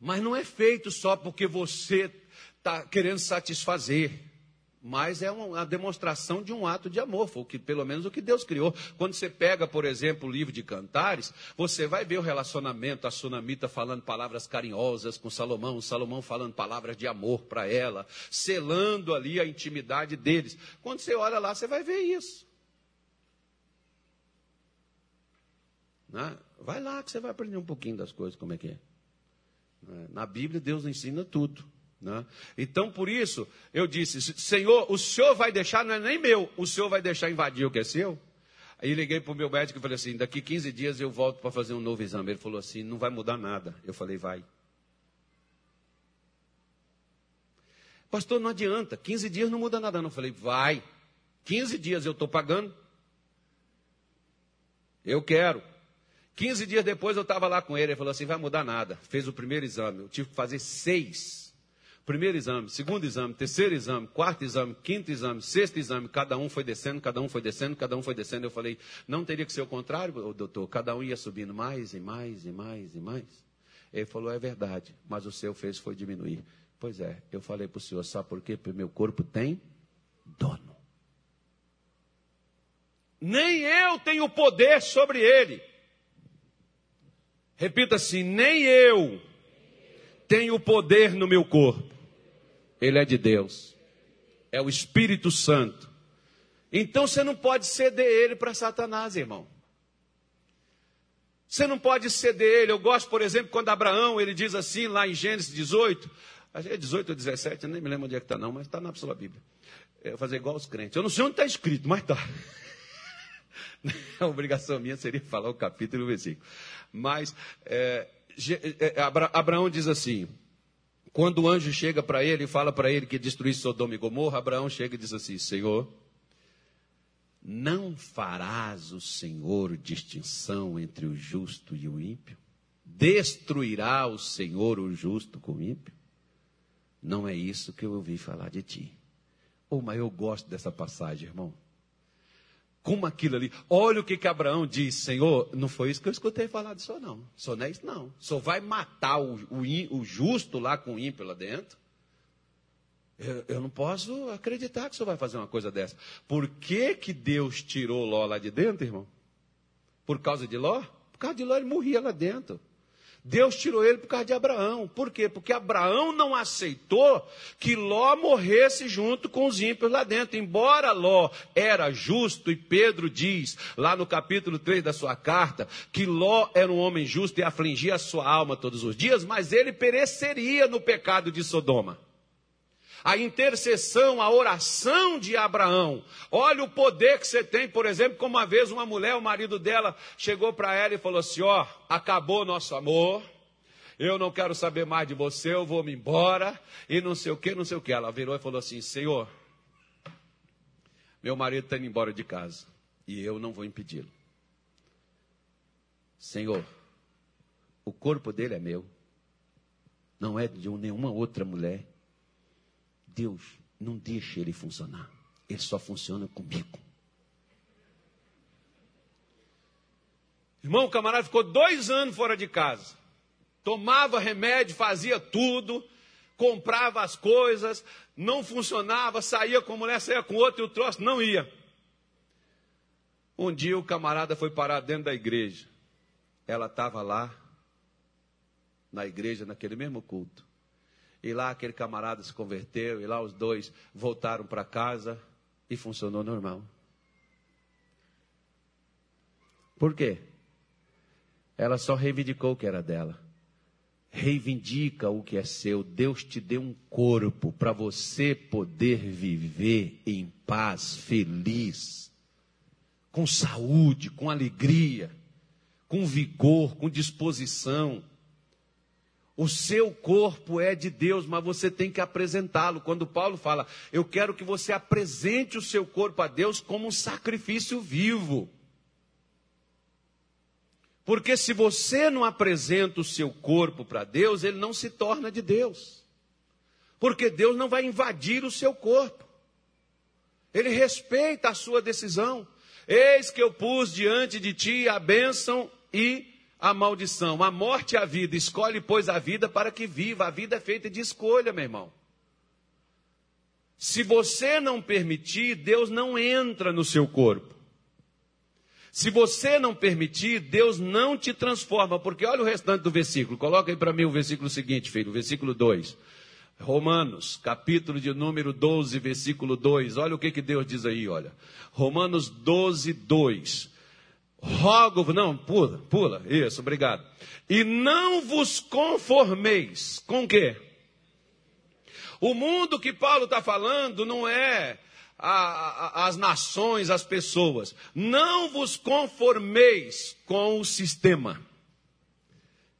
Mas não é feito só porque você está querendo satisfazer mas é uma demonstração de um ato de amor, foi o que, pelo menos o que Deus criou. Quando você pega, por exemplo, o livro de Cantares, você vai ver o relacionamento, a sunamita falando palavras carinhosas com Salomão, Salomão falando palavras de amor para ela, selando ali a intimidade deles. Quando você olha lá, você vai ver isso. Né? Vai lá que você vai aprender um pouquinho das coisas, como é que é. Na Bíblia, Deus ensina tudo. Né? Então, por isso, eu disse: Senhor, o senhor vai deixar, não é nem meu, o senhor vai deixar invadir o que é seu? Aí liguei para o meu médico e falei assim: daqui 15 dias eu volto para fazer um novo exame. Ele falou assim: não vai mudar nada. Eu falei: vai. Pastor, não adianta, 15 dias não muda nada. Não. Eu falei: vai. 15 dias eu estou pagando. Eu quero. 15 dias depois eu estava lá com ele. Ele falou assim: vai mudar nada. Fez o primeiro exame. Eu tive que fazer seis Primeiro exame, segundo exame, terceiro exame, quarto exame, quinto exame, sexto exame, cada um foi descendo, cada um foi descendo, cada um foi descendo. Eu falei, não teria que ser o contrário, doutor? Cada um ia subindo mais e mais e mais e mais. Ele falou, é verdade, mas o seu fez foi diminuir. Pois é, eu falei para o senhor, sabe por quê? Porque meu corpo tem dono. Nem eu tenho poder sobre ele. Repita assim: nem eu tenho poder no meu corpo. Ele é de Deus. É o Espírito Santo. Então você não pode ceder ele para Satanás, irmão. Você não pode ceder ele. Eu gosto, por exemplo, quando Abraão, ele diz assim, lá em Gênesis 18, é 18 ou 17, eu nem me lembro onde é que está não, mas está na sua Bíblia. Eu vou fazer igual os crentes. Eu não sei onde está escrito, mas está. [laughs] A obrigação minha seria falar o capítulo e o versículo. Mas é, é Abraão diz assim, quando o anjo chega para ele e fala para ele que destruir Sodoma e Gomorra, Abraão chega e diz assim: Senhor, não farás o Senhor distinção entre o justo e o ímpio? Destruirá o Senhor o justo com o ímpio? Não é isso que eu ouvi falar de ti. Oh, mas eu gosto dessa passagem, irmão como aquilo ali. Olha o que, que Abraão diz, Senhor, não foi isso que eu escutei falar Senhor, não. Senhor não é isso, não. Senhor vai matar o, o, o justo lá com o ímpio lá dentro? Eu, eu, não posso acreditar que o Senhor vai fazer uma coisa dessa. Por que, que Deus tirou Ló lá de dentro, irmão? Por causa de Ló? Por causa de Ló, ele morria lá dentro. Deus tirou ele por causa de Abraão. Por quê? Porque Abraão não aceitou que Ló morresse junto com os ímpios lá dentro. Embora Ló era justo, e Pedro diz, lá no capítulo 3 da sua carta, que Ló era um homem justo e afligia a sua alma todos os dias, mas ele pereceria no pecado de Sodoma a intercessão, a oração de Abraão. Olha o poder que você tem, por exemplo, como uma vez uma mulher, o marido dela, chegou para ela e falou assim: Ó, acabou nosso amor, eu não quero saber mais de você, eu vou me embora, e não sei o que, não sei o que. Ela virou e falou assim: Senhor, meu marido está indo embora de casa, e eu não vou impedi-lo. Senhor, o corpo dele é meu, não é de nenhuma outra mulher. Deus não deixa ele funcionar. Ele só funciona comigo. Irmão, o camarada ficou dois anos fora de casa. Tomava remédio, fazia tudo, comprava as coisas, não funcionava, saía com mulher, saía com outro e o troço não ia. Um dia o camarada foi parar dentro da igreja. Ela estava lá, na igreja, naquele mesmo culto. E lá aquele camarada se converteu, e lá os dois voltaram para casa e funcionou normal. Por quê? Ela só reivindicou o que era dela. Reivindica o que é seu. Deus te deu um corpo para você poder viver em paz, feliz, com saúde, com alegria, com vigor, com disposição. O seu corpo é de Deus, mas você tem que apresentá-lo. Quando Paulo fala, eu quero que você apresente o seu corpo a Deus como um sacrifício vivo. Porque se você não apresenta o seu corpo para Deus, ele não se torna de Deus. Porque Deus não vai invadir o seu corpo. Ele respeita a sua decisão. Eis que eu pus diante de ti a bênção e a maldição, a morte e a vida. Escolhe, pois, a vida para que viva. A vida é feita de escolha, meu irmão. Se você não permitir, Deus não entra no seu corpo. Se você não permitir, Deus não te transforma, porque olha o restante do versículo. Coloca aí para mim o versículo seguinte, filho, o versículo 2. Romanos, capítulo de número 12, versículo 2. Olha o que, que Deus diz aí, olha. Romanos 12, 2 rogo, não, pula, pula, isso, obrigado. E não vos conformeis com quê? O mundo que Paulo está falando não é a, a, as nações, as pessoas. Não vos conformeis com o sistema.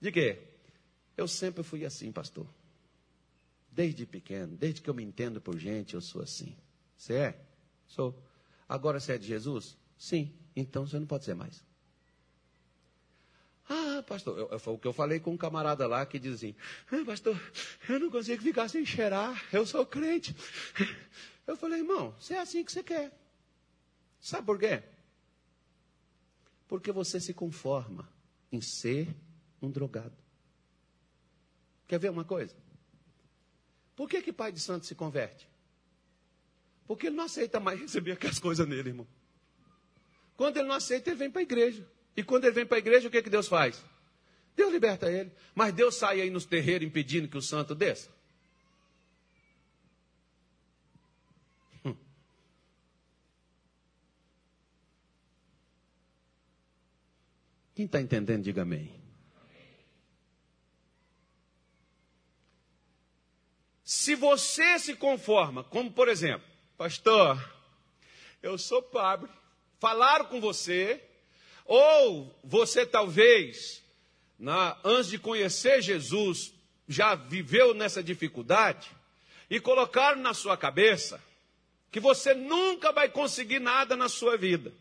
De quê? Eu sempre fui assim, pastor. Desde pequeno, desde que eu me entendo por gente, eu sou assim. Você é? Sou. Agora você é de Jesus? Sim. Então você não pode ser mais. Ah, pastor, eu, foi o que eu falei com um camarada lá que diz assim: ah, Pastor, eu não consigo ficar sem cheirar, eu sou crente. Eu falei, irmão, você é assim que você quer. Sabe por quê? Porque você se conforma em ser um drogado. Quer ver uma coisa? Por que, que pai de santo se converte? Porque ele não aceita mais receber aquelas coisas nele, irmão. Quando ele não aceita, ele vem para a igreja. E quando ele vem para a igreja, o que, que Deus faz? Deus liberta ele. Mas Deus sai aí nos terreiros impedindo que o santo desça. Hum. Quem está entendendo, diga amém. Se você se conforma, como por exemplo, pastor, eu sou pobre, falaram com você, ou você talvez, na, antes de conhecer Jesus, já viveu nessa dificuldade, e colocaram na sua cabeça que você nunca vai conseguir nada na sua vida.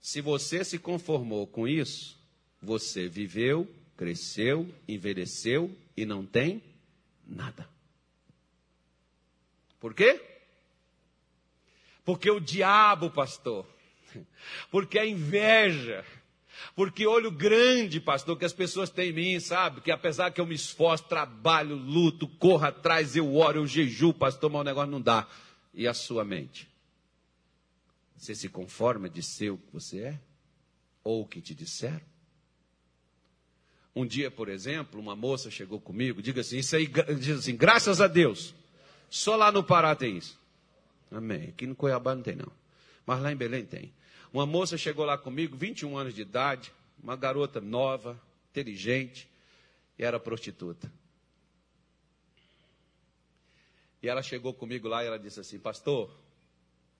Se você se conformou com isso, você viveu, cresceu, envelheceu e não tem nada. Por quê? Porque o diabo, pastor, porque a inveja, porque olho grande, pastor, que as pessoas têm em mim, sabe? Que apesar que eu me esforço, trabalho, luto, corro atrás, eu oro, eu jejuo, pastor, mas o negócio não dá. E a sua mente? Você se conforma de ser o que você é? Ou o que te disseram? Um dia, por exemplo, uma moça chegou comigo, diga assim, isso aí, diz assim, graças a Deus, só lá no Pará tem isso. Amém. Aqui no Cuiabá não tem, não. Mas lá em Belém tem. Uma moça chegou lá comigo, 21 anos de idade, uma garota nova, inteligente, e era prostituta. E ela chegou comigo lá e ela disse assim: Pastor,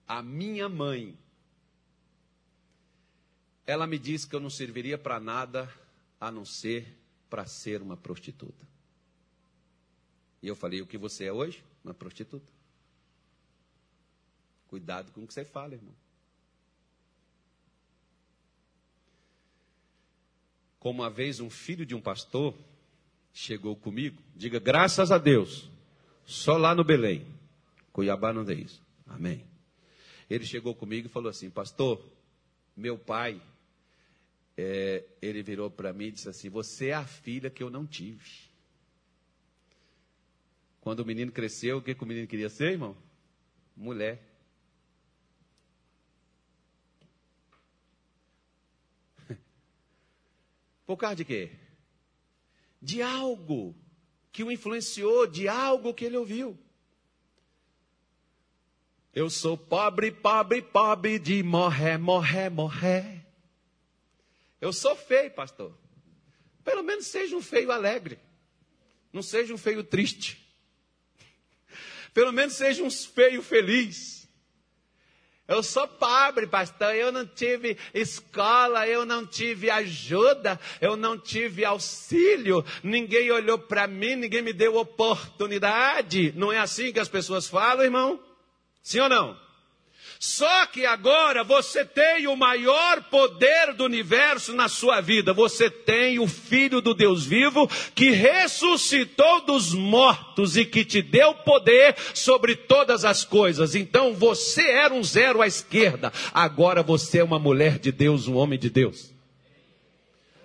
a minha mãe, ela me disse que eu não serviria para nada a não ser para ser uma prostituta. E eu falei: O que você é hoje? Uma prostituta. Cuidado com o que você fala, irmão. Como uma vez um filho de um pastor chegou comigo, diga graças a Deus, só lá no Belém. Cuiabá não tem isso. Amém. Ele chegou comigo e falou assim: Pastor, meu pai, é, ele virou para mim e disse assim: Você é a filha que eu não tive. Quando o menino cresceu, o que, que o menino queria ser, irmão? Mulher. Por causa de quê? De algo que o influenciou, de algo que ele ouviu. Eu sou pobre, pobre, pobre de morrer, morrer, morrer. Eu sou feio, pastor. Pelo menos seja um feio alegre. Não seja um feio triste. [laughs] Pelo menos seja um feio feliz. Eu sou pobre, pastor. Eu não tive escola, eu não tive ajuda, eu não tive auxílio. Ninguém olhou para mim, ninguém me deu oportunidade. Não é assim que as pessoas falam, irmão? Sim ou não? Só que agora você tem o maior poder do universo na sua vida. Você tem o Filho do Deus vivo que ressuscitou dos mortos e que te deu poder sobre todas as coisas. Então você era um zero à esquerda. Agora você é uma mulher de Deus, um homem de Deus.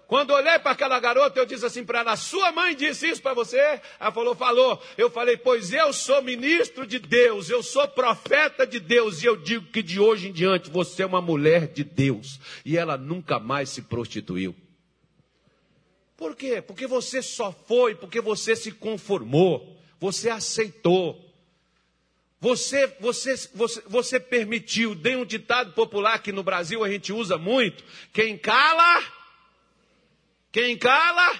Quando olhei para aquela garota, eu disse assim para ela: Sua mãe disse isso para você? Ela falou: Falou. Eu falei: Pois eu sou ministro de Deus, eu sou profeta de Deus, e eu digo que de hoje em diante você é uma mulher de Deus. E ela nunca mais se prostituiu. Por quê? Porque você só foi, porque você se conformou, você aceitou. Você, você, você, você permitiu, dei um ditado popular que no Brasil a gente usa muito: quem cala quem cala?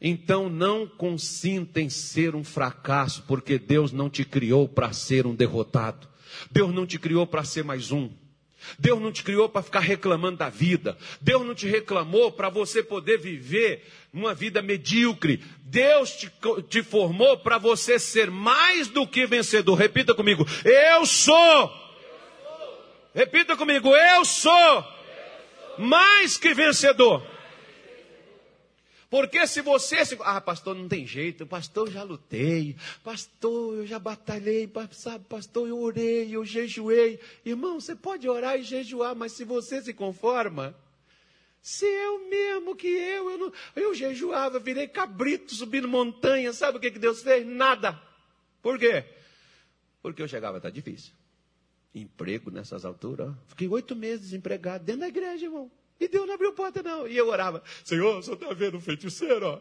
Então não consinta em ser um fracasso, porque Deus não te criou para ser um derrotado. Deus não te criou para ser mais um. Deus não te criou para ficar reclamando da vida. Deus não te reclamou para você poder viver uma vida medíocre. Deus te, te formou para você ser mais do que vencedor. Repita comigo: Eu sou. Repita comigo: Eu sou mais que vencedor. Porque se você. Se, ah, pastor, não tem jeito. Pastor, eu já lutei. Pastor, eu já batalhei. Sabe, pastor, eu orei, eu jejuei. Irmão, você pode orar e jejuar, mas se você se conforma. Se eu mesmo que eu, eu, não, eu jejuava, virei cabrito subindo montanha. Sabe o que, que Deus fez? Nada. Por quê? Porque eu chegava, está difícil. Emprego nessas alturas. Fiquei oito meses desempregado dentro da igreja, irmão. E Deus não abriu porta, não. E eu orava, Senhor, senhor está vendo o feiticeiro, ó.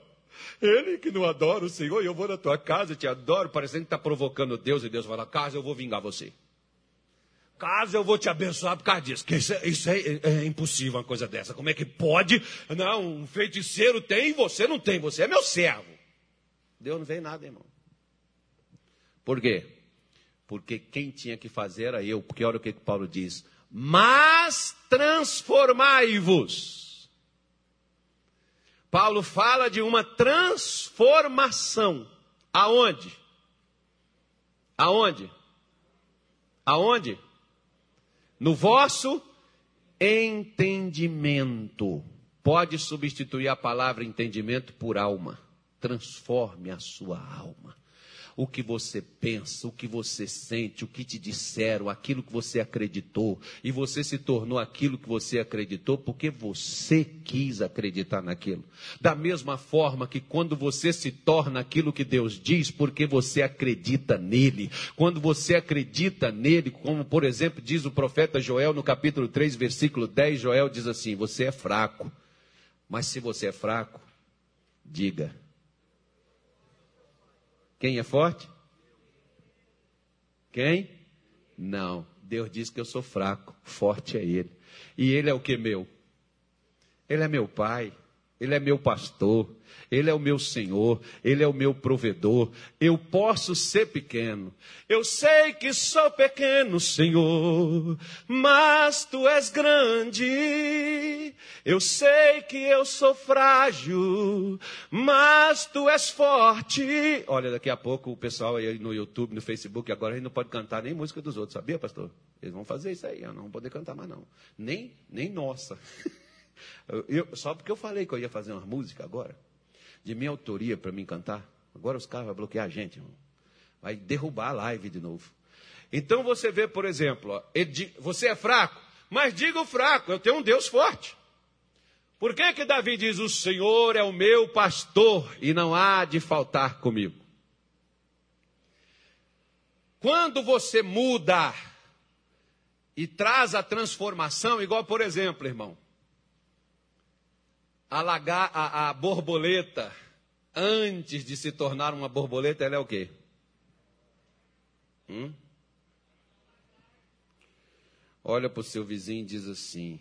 Ele que não adora o Senhor, e eu vou na tua casa, te adoro, parecendo que está provocando Deus, e Deus fala, casa eu vou vingar você. Casa eu vou te abençoar por causa disso. Que isso, é, isso é, é, impossível uma coisa dessa. Como é que pode? Não, um feiticeiro tem você não tem. Você é meu servo. Deus não veio nada, irmão. Por quê? Porque quem tinha que fazer era eu. Porque olha o que Paulo diz mas transformai-vos. Paulo fala de uma transformação. Aonde? Aonde? Aonde? No vosso entendimento. Pode substituir a palavra entendimento por alma. Transforme a sua alma o que você pensa, o que você sente, o que te disseram, aquilo que você acreditou, e você se tornou aquilo que você acreditou porque você quis acreditar naquilo. Da mesma forma que quando você se torna aquilo que Deus diz, porque você acredita nele. Quando você acredita nele, como por exemplo diz o profeta Joel no capítulo 3, versículo 10, Joel diz assim: Você é fraco, mas se você é fraco, diga quem é forte? Quem? Não. Deus diz que eu sou fraco, forte é Ele. E Ele é o que meu? Ele é meu Pai. Ele é meu pastor, Ele é o meu Senhor, Ele é o meu provedor. Eu posso ser pequeno, eu sei que sou pequeno, Senhor, mas Tu és grande. Eu sei que eu sou frágil, mas Tu és forte. Olha, daqui a pouco o pessoal aí no YouTube, no Facebook, agora a gente não pode cantar nem música dos outros, sabia, pastor? Eles vão fazer isso aí, eu não vou poder cantar mais não. Nem, nem nossa. [laughs] Eu, só porque eu falei que eu ia fazer uma música agora, de minha autoria para mim cantar. Agora os caras vão bloquear a gente, irmão. vai derrubar a live de novo. Então você vê, por exemplo, ó, você é fraco, mas diga o fraco, eu tenho um Deus forte. Por que, que Davi diz: O Senhor é o meu pastor e não há de faltar comigo? Quando você muda e traz a transformação, igual por exemplo, irmão, a, a, a borboleta, antes de se tornar uma borboleta, ela é o quê? Hum? Olha para o seu vizinho e diz assim: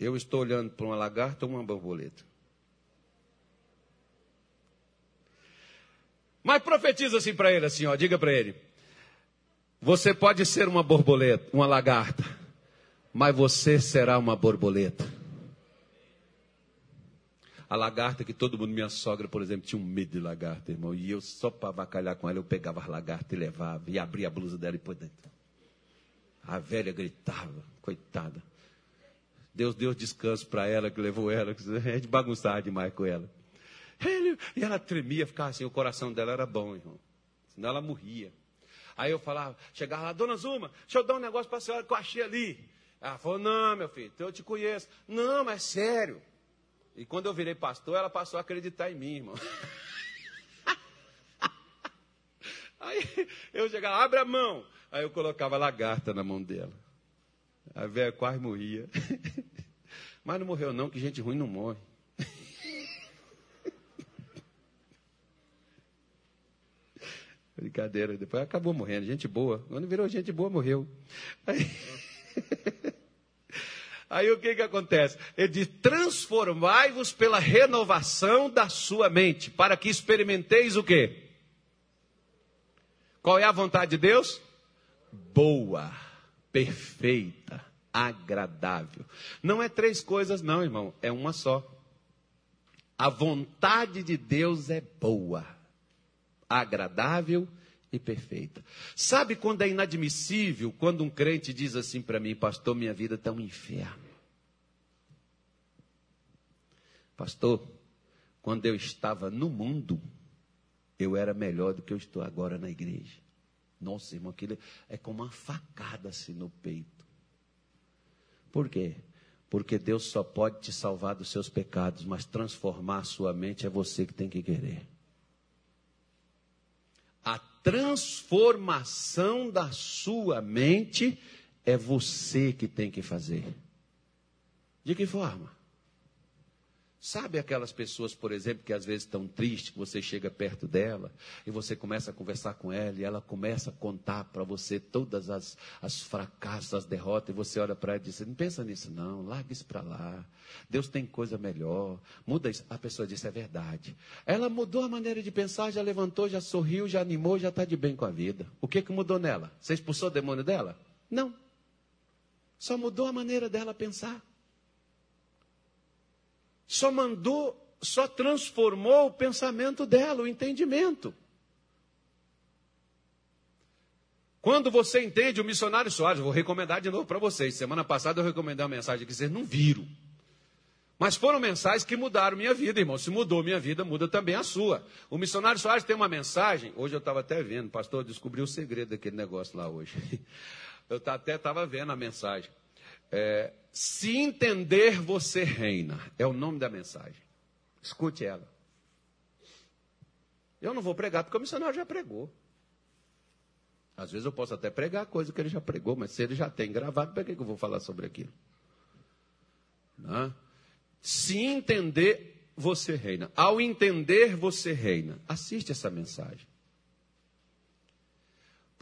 Eu estou olhando para uma lagarta ou uma borboleta? Mas profetiza assim para ele, assim, ó, diga para ele: Você pode ser uma borboleta, uma lagarta, mas você será uma borboleta. A lagarta que todo mundo, minha sogra, por exemplo, tinha um medo de lagarta, irmão. E eu só para avacalhar com ela, eu pegava as lagartas e levava, e abria a blusa dela e pôr dentro. A velha gritava, coitada. Deus deu descanso para ela, que levou ela, que a gente bagunçava demais com ela. E ela tremia, ficava assim, o coração dela era bom, irmão. Senão ela morria. Aí eu falava, chegava lá, dona Zuma, deixa eu dar um negócio para a senhora que eu achei ali. Ela falou, não, meu filho, eu te conheço. Não, mas sério. E quando eu virei pastor, ela passou a acreditar em mim, irmão. [laughs] Aí eu chegava, abre a mão. Aí eu colocava lagarta na mão dela. A velha quase morria. [laughs] Mas não morreu não, que gente ruim não morre. [laughs] Brincadeira, depois acabou morrendo, gente boa. Quando virou gente boa, morreu. Aí... Aí o que, que acontece? Ele diz: transformai-vos pela renovação da sua mente, para que experimenteis o quê? Qual é a vontade de Deus? Boa, perfeita, agradável. Não é três coisas, não, irmão, é uma só. A vontade de Deus é boa, agradável e perfeita. Sabe quando é inadmissível quando um crente diz assim para mim, pastor, minha vida está um inferno. Pastor, quando eu estava no mundo, eu era melhor do que eu estou agora na igreja. Nossa, irmão, aquilo é como uma facada assim no peito. Por quê? Porque Deus só pode te salvar dos seus pecados, mas transformar a sua mente é você que tem que querer. Transformação da sua mente é você que tem que fazer. De que forma? Sabe aquelas pessoas, por exemplo, que às vezes estão tristes, que você chega perto dela e você começa a conversar com ela e ela começa a contar para você todas as, as fracassos, as derrotas, e você olha para ela e diz: Não pensa nisso, não, larga isso para lá. Deus tem coisa melhor. Muda isso. A pessoa disse: É verdade. Ela mudou a maneira de pensar, já levantou, já sorriu, já animou, já está de bem com a vida. O que, que mudou nela? Você expulsou o demônio dela? Não. Só mudou a maneira dela pensar só mandou, só transformou o pensamento dela, o entendimento. Quando você entende o missionário Soares, vou recomendar de novo para vocês. Semana passada eu recomendei uma mensagem que vocês não viram. Mas foram mensagens que mudaram minha vida, irmão. Se mudou minha vida, muda também a sua. O missionário Soares tem uma mensagem. Hoje eu estava até vendo, pastor, descobri o segredo daquele negócio lá hoje. [laughs] Eu até estava vendo a mensagem. É, se entender, você reina. É o nome da mensagem. Escute ela. Eu não vou pregar porque o missionário já pregou. Às vezes eu posso até pregar coisa que ele já pregou, mas se ele já tem gravado, para que eu vou falar sobre aquilo? Não? Se entender, você reina. Ao entender, você reina. Assiste essa mensagem.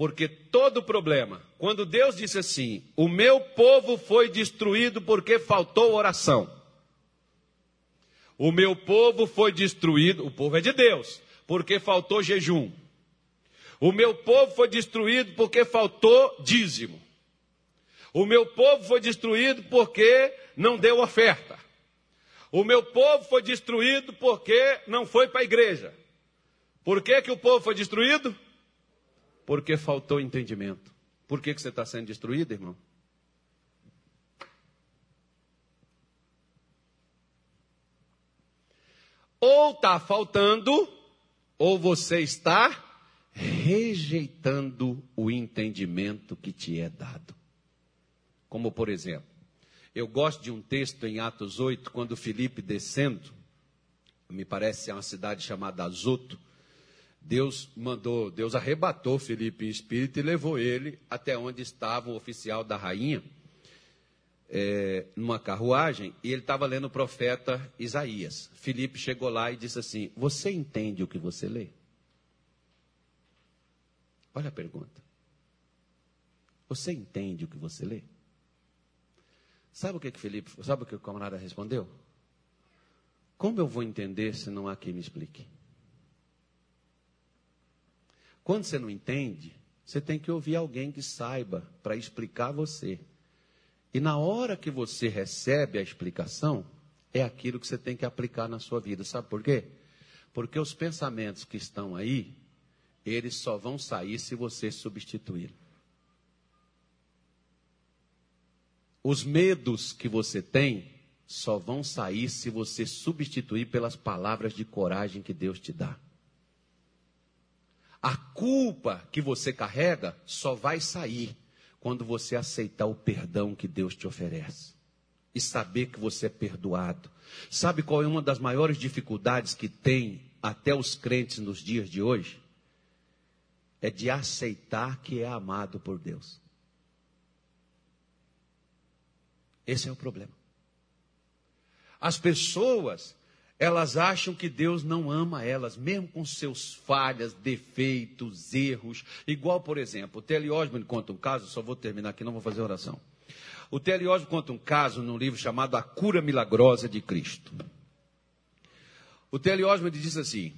Porque todo problema, quando Deus disse assim: O meu povo foi destruído porque faltou oração. O meu povo foi destruído, o povo é de Deus, porque faltou jejum. O meu povo foi destruído porque faltou dízimo. O meu povo foi destruído porque não deu oferta. O meu povo foi destruído porque não foi para a igreja. Por que, que o povo foi destruído? Porque faltou entendimento. Por que, que você está sendo destruído, irmão? Ou está faltando, ou você está rejeitando o entendimento que te é dado. Como por exemplo, eu gosto de um texto em Atos 8, quando Filipe descendo, me parece é uma cidade chamada Azoto, Deus mandou, Deus arrebatou Felipe em espírito e levou ele até onde estava o oficial da rainha, é, numa carruagem, e ele estava lendo o profeta Isaías. Felipe chegou lá e disse assim: Você entende o que você lê? Olha a pergunta. Você entende o que você lê? Sabe o que, que Felipe, sabe o que o camarada respondeu? Como eu vou entender se não há quem me explique? Quando você não entende, você tem que ouvir alguém que saiba para explicar você. E na hora que você recebe a explicação, é aquilo que você tem que aplicar na sua vida. Sabe por quê? Porque os pensamentos que estão aí, eles só vão sair se você substituir. Os medos que você tem só vão sair se você substituir pelas palavras de coragem que Deus te dá. A culpa que você carrega só vai sair quando você aceitar o perdão que Deus te oferece e saber que você é perdoado. Sabe qual é uma das maiores dificuldades que tem até os crentes nos dias de hoje? É de aceitar que é amado por Deus. Esse é o problema. As pessoas elas acham que Deus não ama elas, mesmo com seus falhas, defeitos, erros. Igual, por exemplo, o Telly Osmond conta um caso, só vou terminar aqui, não vou fazer oração. O T.L. Osborne conta um caso num livro chamado A Cura Milagrosa de Cristo. O T.L. Osborne diz assim: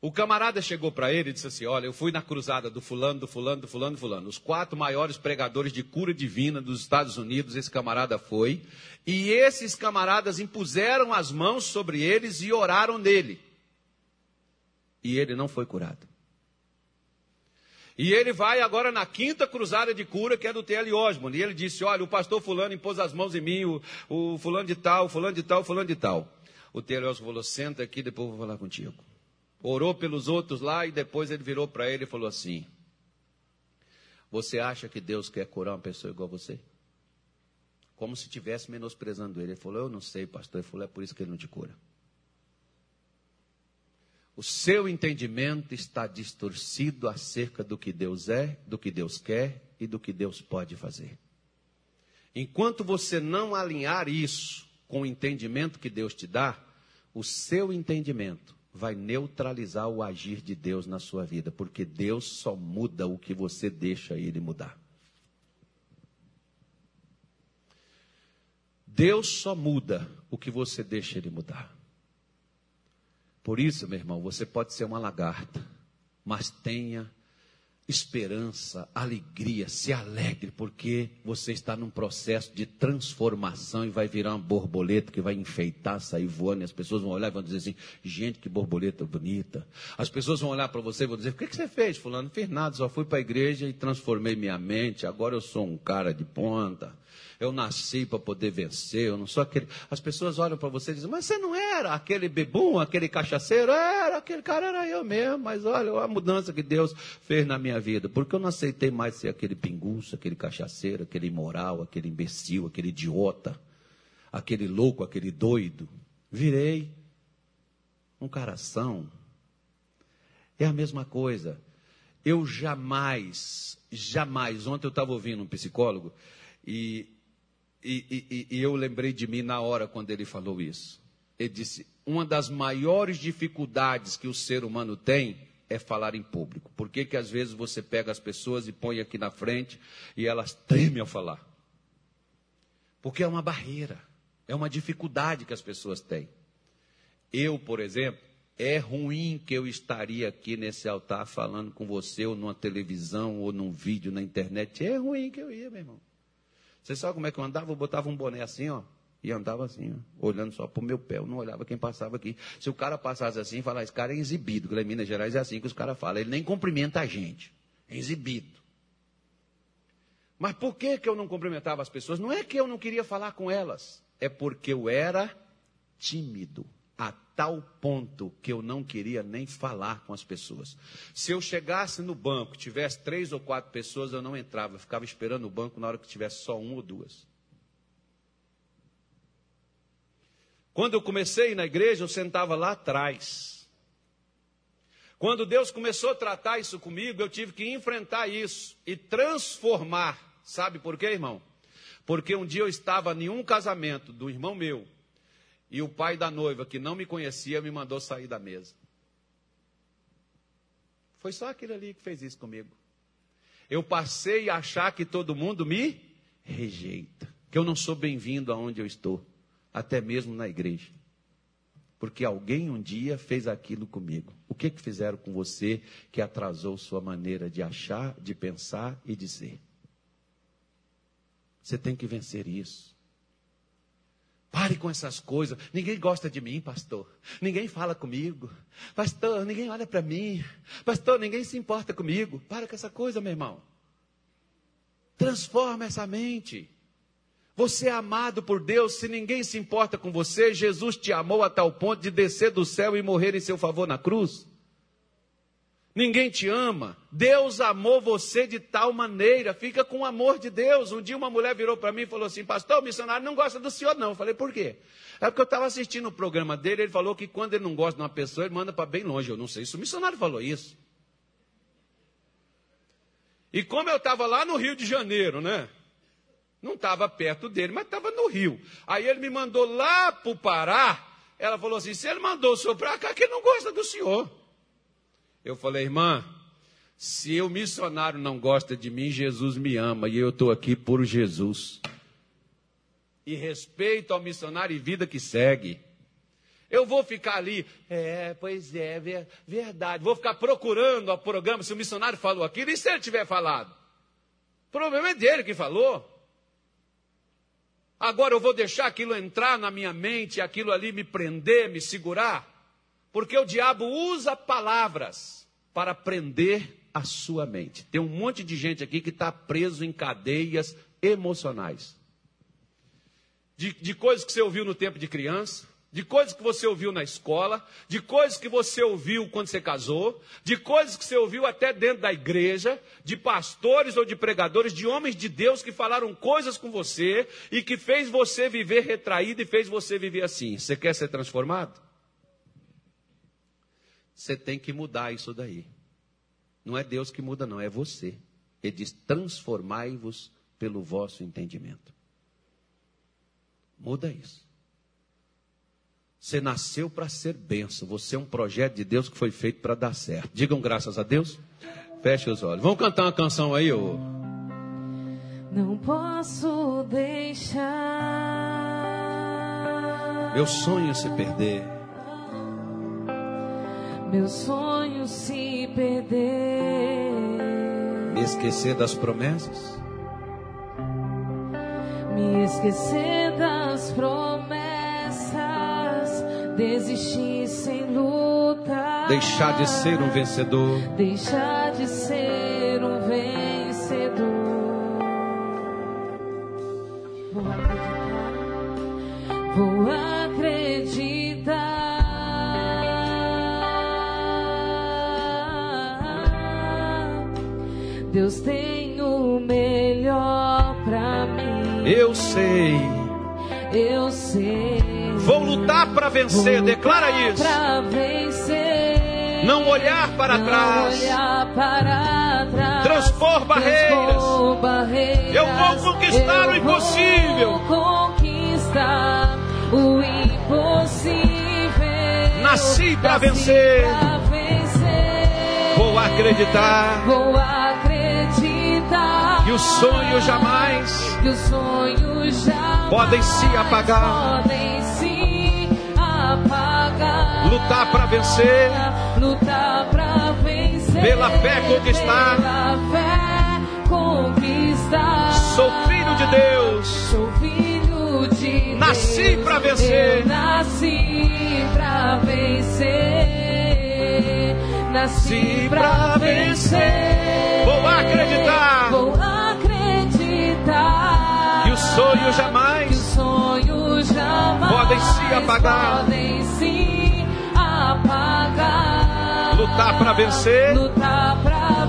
o camarada chegou para ele e disse assim: Olha, eu fui na cruzada do fulano, do fulano, do fulano, do fulano. Os quatro maiores pregadores de cura divina dos Estados Unidos, esse camarada foi. E esses camaradas impuseram as mãos sobre eles e oraram nele. E ele não foi curado. E ele vai agora na quinta cruzada de cura, que é do T.L. Osmond. E ele disse: Olha, o pastor Fulano impôs as mãos em mim, o, o Fulano de tal, Fulano de tal, Fulano de tal. O T.L. Osmond falou: Senta aqui, depois eu vou falar contigo. Orou pelos outros lá e depois ele virou para ele e falou assim: Você acha que Deus quer curar uma pessoa igual a você? Como se estivesse menosprezando ele. Ele falou: Eu não sei, pastor. Ele falou: É por isso que ele não te cura. O seu entendimento está distorcido acerca do que Deus é, do que Deus quer e do que Deus pode fazer. Enquanto você não alinhar isso com o entendimento que Deus te dá, o seu entendimento vai neutralizar o agir de Deus na sua vida, porque Deus só muda o que você deixa ele mudar. Deus só muda o que você deixa ele mudar. Por isso, meu irmão, você pode ser uma lagarta, mas tenha esperança, alegria, se alegre, porque você está num processo de transformação e vai virar uma borboleta que vai enfeitar, sair voando, e as pessoas vão olhar e vão dizer assim: gente, que borboleta bonita. As pessoas vão olhar para você e vão dizer: o que, que você fez, Fulano? Não fiz nada, só fui para a igreja e transformei minha mente, agora eu sou um cara de ponta eu nasci para poder vencer, eu não sou aquele. As pessoas olham para você e dizem, mas você não era aquele bebum, aquele cachaceiro? Era, aquele cara era eu mesmo, mas olha a mudança que Deus fez na minha vida, porque eu não aceitei mais ser aquele pinguço, aquele cachaceiro, aquele imoral, aquele imbecil, aquele idiota, aquele louco, aquele doido. Virei um coração. É a mesma coisa. Eu jamais, jamais, ontem eu estava ouvindo um psicólogo e e, e, e, eu lembrei de mim na hora quando ele falou isso. Ele disse: uma das maiores dificuldades que o ser humano tem é falar em público. Por que, que às vezes você pega as pessoas e põe aqui na frente e elas tremem ao falar? Porque é uma barreira, é uma dificuldade que as pessoas têm. Eu, por exemplo, é ruim que eu estaria aqui nesse altar falando com você, ou numa televisão, ou num vídeo na internet. É ruim que eu ia, meu irmão. Você sabe como é que eu andava? Eu botava um boné assim, ó. E andava assim, ó, olhando só para o meu pé. Eu não olhava quem passava aqui. Se o cara passasse assim, falar, esse cara é exibido. Porque em Minas Gerais é assim que os caras falam. Ele nem cumprimenta a gente. É exibido. Mas por que, que eu não cumprimentava as pessoas? Não é que eu não queria falar com elas. É porque eu era tímido a tal ponto que eu não queria nem falar com as pessoas. Se eu chegasse no banco, tivesse três ou quatro pessoas, eu não entrava, eu ficava esperando o banco na hora que tivesse só uma ou duas. Quando eu comecei na igreja, eu sentava lá atrás. Quando Deus começou a tratar isso comigo, eu tive que enfrentar isso e transformar. Sabe por quê, irmão? Porque um dia eu estava em um casamento do irmão meu, e o pai da noiva, que não me conhecia, me mandou sair da mesa. Foi só aquele ali que fez isso comigo. Eu passei a achar que todo mundo me rejeita, que eu não sou bem-vindo aonde eu estou, até mesmo na igreja. Porque alguém um dia fez aquilo comigo. O que que fizeram com você que atrasou sua maneira de achar, de pensar e de ser? Você tem que vencer isso. Pare com essas coisas. Ninguém gosta de mim, pastor. Ninguém fala comigo. Pastor, ninguém olha para mim. Pastor, ninguém se importa comigo. Para com essa coisa, meu irmão. Transforma essa mente. Você é amado por Deus, se ninguém se importa com você, Jesus te amou a tal ponto de descer do céu e morrer em seu favor na cruz. Ninguém te ama. Deus amou você de tal maneira. Fica com o amor de Deus. Um dia uma mulher virou para mim e falou assim: Pastor, o missionário não gosta do senhor, não. Eu falei: Por quê? É porque eu estava assistindo o programa dele. Ele falou que quando ele não gosta de uma pessoa, ele manda para bem longe. Eu não sei se o missionário falou isso. E como eu estava lá no Rio de Janeiro, né? Não estava perto dele, mas estava no Rio. Aí ele me mandou lá para o Pará. Ela falou assim: se ele mandou o senhor para cá, que ele não gosta do senhor. Eu falei, irmã, se o missionário não gosta de mim, Jesus me ama e eu estou aqui por Jesus. e respeito ao missionário e vida que segue. Eu vou ficar ali, é, pois é, verdade. Vou ficar procurando o programa se o missionário falou aquilo e se ele tiver falado. O problema é dele que falou. Agora eu vou deixar aquilo entrar na minha mente, aquilo ali me prender, me segurar, porque o diabo usa palavras para prender a sua mente. Tem um monte de gente aqui que está preso em cadeias emocionais. De, de coisas que você ouviu no tempo de criança, de coisas que você ouviu na escola, de coisas que você ouviu quando você casou, de coisas que você ouviu até dentro da igreja, de pastores ou de pregadores, de homens de Deus que falaram coisas com você e que fez você viver retraído e fez você viver assim. Você quer ser transformado? Você tem que mudar isso daí. Não é Deus que muda, não, é você. Ele diz: transformai-vos pelo vosso entendimento. Muda isso. Você nasceu para ser benção. Você é um projeto de Deus que foi feito para dar certo. Digam graças a Deus. Feche os olhos. Vamos cantar uma canção aí, ô. Não posso deixar. Meu sonho se perder. Meu sonho se perder. Me esquecer das promessas. Me esquecer das promessas Desistir sem luta. Deixar de ser um vencedor. Deixar de ser um vencedor. Deus tem o melhor pra mim. Eu sei. Eu sei Vou lutar para vencer, declara isso. Não olhar para trás. Transpor barreiras. Eu vou conquistar o impossível. Conquistar o impossível. Nasci para vencer. Vou acreditar. Vou acreditar. Que o sonho jamais. Que o sonho jamais podem se apagar. Podem apagar. Lutar para vencer. Lutar para vencer. Pela fé conquistar. Pela fé conquistar. Sou filho de Deus. Sou filho de Deus. Nasci para vencer. Eu nasci para vencer. Nasci para vencer. Vou acreditar. Vou acreditar. Que o sonho jamais. Sonho jamais podem se apagar. Podem se apagar. Lutar para vencer.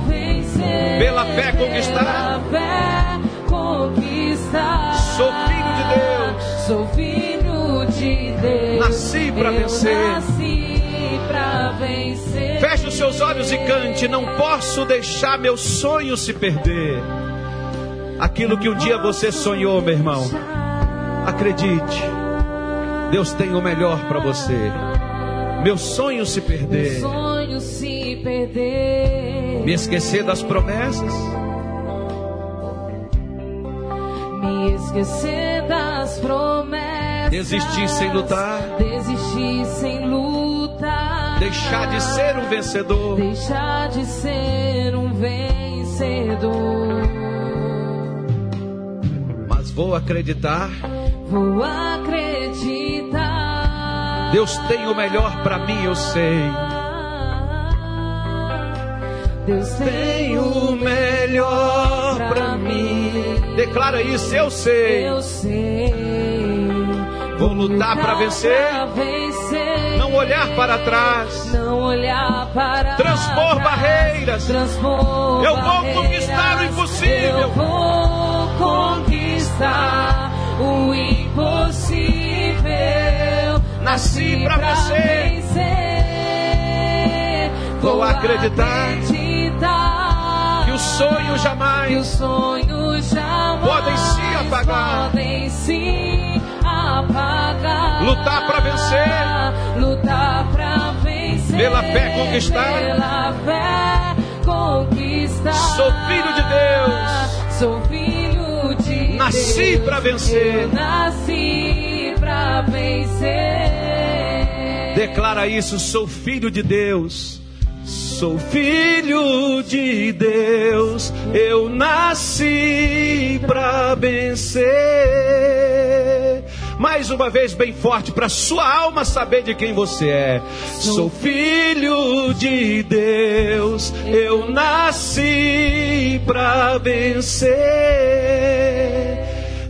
Vencer. Pela fé conquistar. Pela fé conquistar. Sou filho de Deus. Sou filho de Deus. Nasci para vencer. Nasci para vencer. Feche os seus olhos e cante. Não posso deixar meu sonho se perder. Aquilo que um dia você sonhou, meu irmão. Acredite. Deus tem o melhor para você. Meu sonho se perder. Meu sonho se perder. Me esquecer das promessas. Me esquecer das promessas. Desistir sem lutar. Desistir sem lutar. Deixar de ser um vencedor. Deixar de ser um vencedor. Vou acreditar. Vou acreditar. Deus tem o melhor para mim, eu sei. Deus tem o melhor para mim. Declara isso, eu sei. Eu sei. Vou lutar para vencer. vencer. Não olhar para trás. Não olhar para Transpor trás. barreiras. Transpor eu vou barreiras. conquistar o impossível. Eu vou conquistar o impossível. Nasci para vencer. vencer. Vou acreditar. acreditar que o sonho jamais, que o sonho jamais podem se apagar. Podem se apagar. Lutar para vencer. Lutar para vencer. Pela fé conquistar. Pela fé conquistar. Sou filho de Deus. Sou filho nasci para vencer. Eu nasci pra vencer. Declara isso, sou filho de Deus. Sou filho de Deus, eu nasci para vencer. Mais uma vez, bem forte, para sua alma saber de quem você é. Sou filho de Deus, eu nasci para vencer.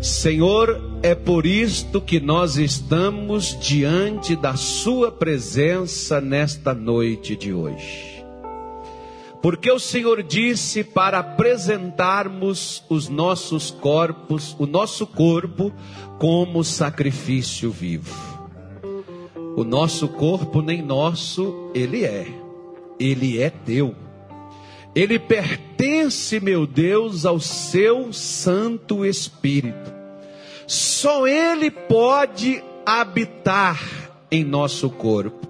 Senhor, é por isto que nós estamos diante da Sua presença nesta noite de hoje. Porque o Senhor disse para apresentarmos os nossos corpos, o nosso corpo, como sacrifício vivo. O nosso corpo nem nosso, ele é. Ele é teu. Ele pertence, meu Deus, ao seu Santo Espírito. Só ele pode habitar em nosso corpo.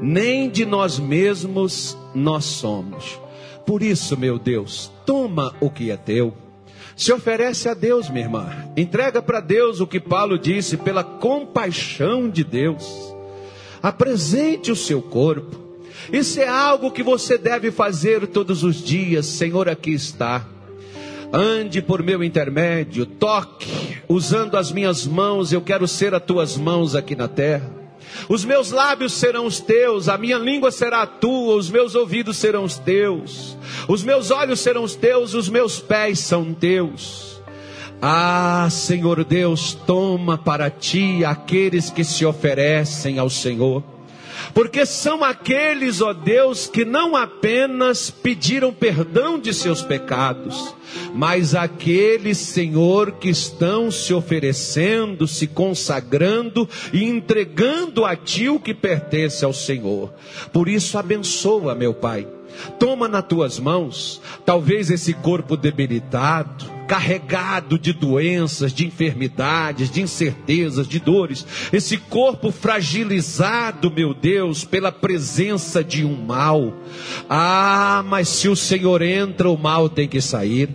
Nem de nós mesmos nós somos. Por isso, meu Deus, toma o que é teu. Se oferece a Deus, minha irmã. Entrega para Deus o que Paulo disse, pela compaixão de Deus. Apresente o seu corpo. Isso é algo que você deve fazer todos os dias. Senhor, aqui está. Ande por meu intermédio, toque, usando as minhas mãos, eu quero ser as tuas mãos aqui na terra. Os meus lábios serão os teus, a minha língua será a tua, os meus ouvidos serão os teus, os meus olhos serão os teus, os meus pés são teus. Ah, Senhor Deus, toma para ti aqueles que se oferecem ao Senhor. Porque são aqueles, ó Deus, que não apenas pediram perdão de seus pecados, mas aqueles, Senhor, que estão se oferecendo, se consagrando e entregando a Ti o que pertence ao Senhor. Por isso, abençoa, meu Pai. Toma nas tuas mãos, talvez esse corpo debilitado, carregado de doenças, de enfermidades, de incertezas, de dores, esse corpo fragilizado, meu Deus, pela presença de um mal. Ah, mas se o Senhor entra, o mal tem que sair.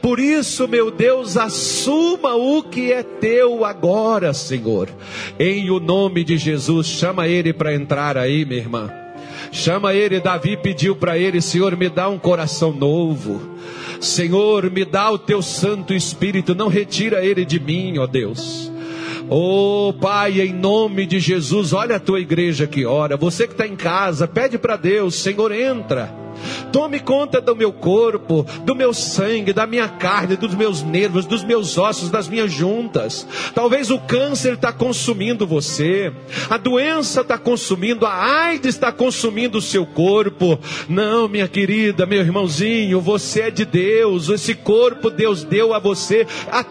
Por isso, meu Deus, assuma o que é teu agora, Senhor. Em o nome de Jesus, chama ele para entrar aí, minha irmã. Chama ele, Davi pediu para ele, Senhor, me dá um coração novo. Senhor, me dá o teu Santo Espírito, não retira ele de mim, ó Deus. Oh Pai, em nome de Jesus, olha a tua igreja que ora. Você que está em casa, pede para Deus, Senhor, entra. Tome conta do meu corpo, do meu sangue, da minha carne, dos meus nervos, dos meus ossos, das minhas juntas. Talvez o câncer está consumindo você, a doença está consumindo, a AIDS está consumindo o seu corpo. Não, minha querida, meu irmãozinho, você é de Deus. Esse corpo Deus deu a você.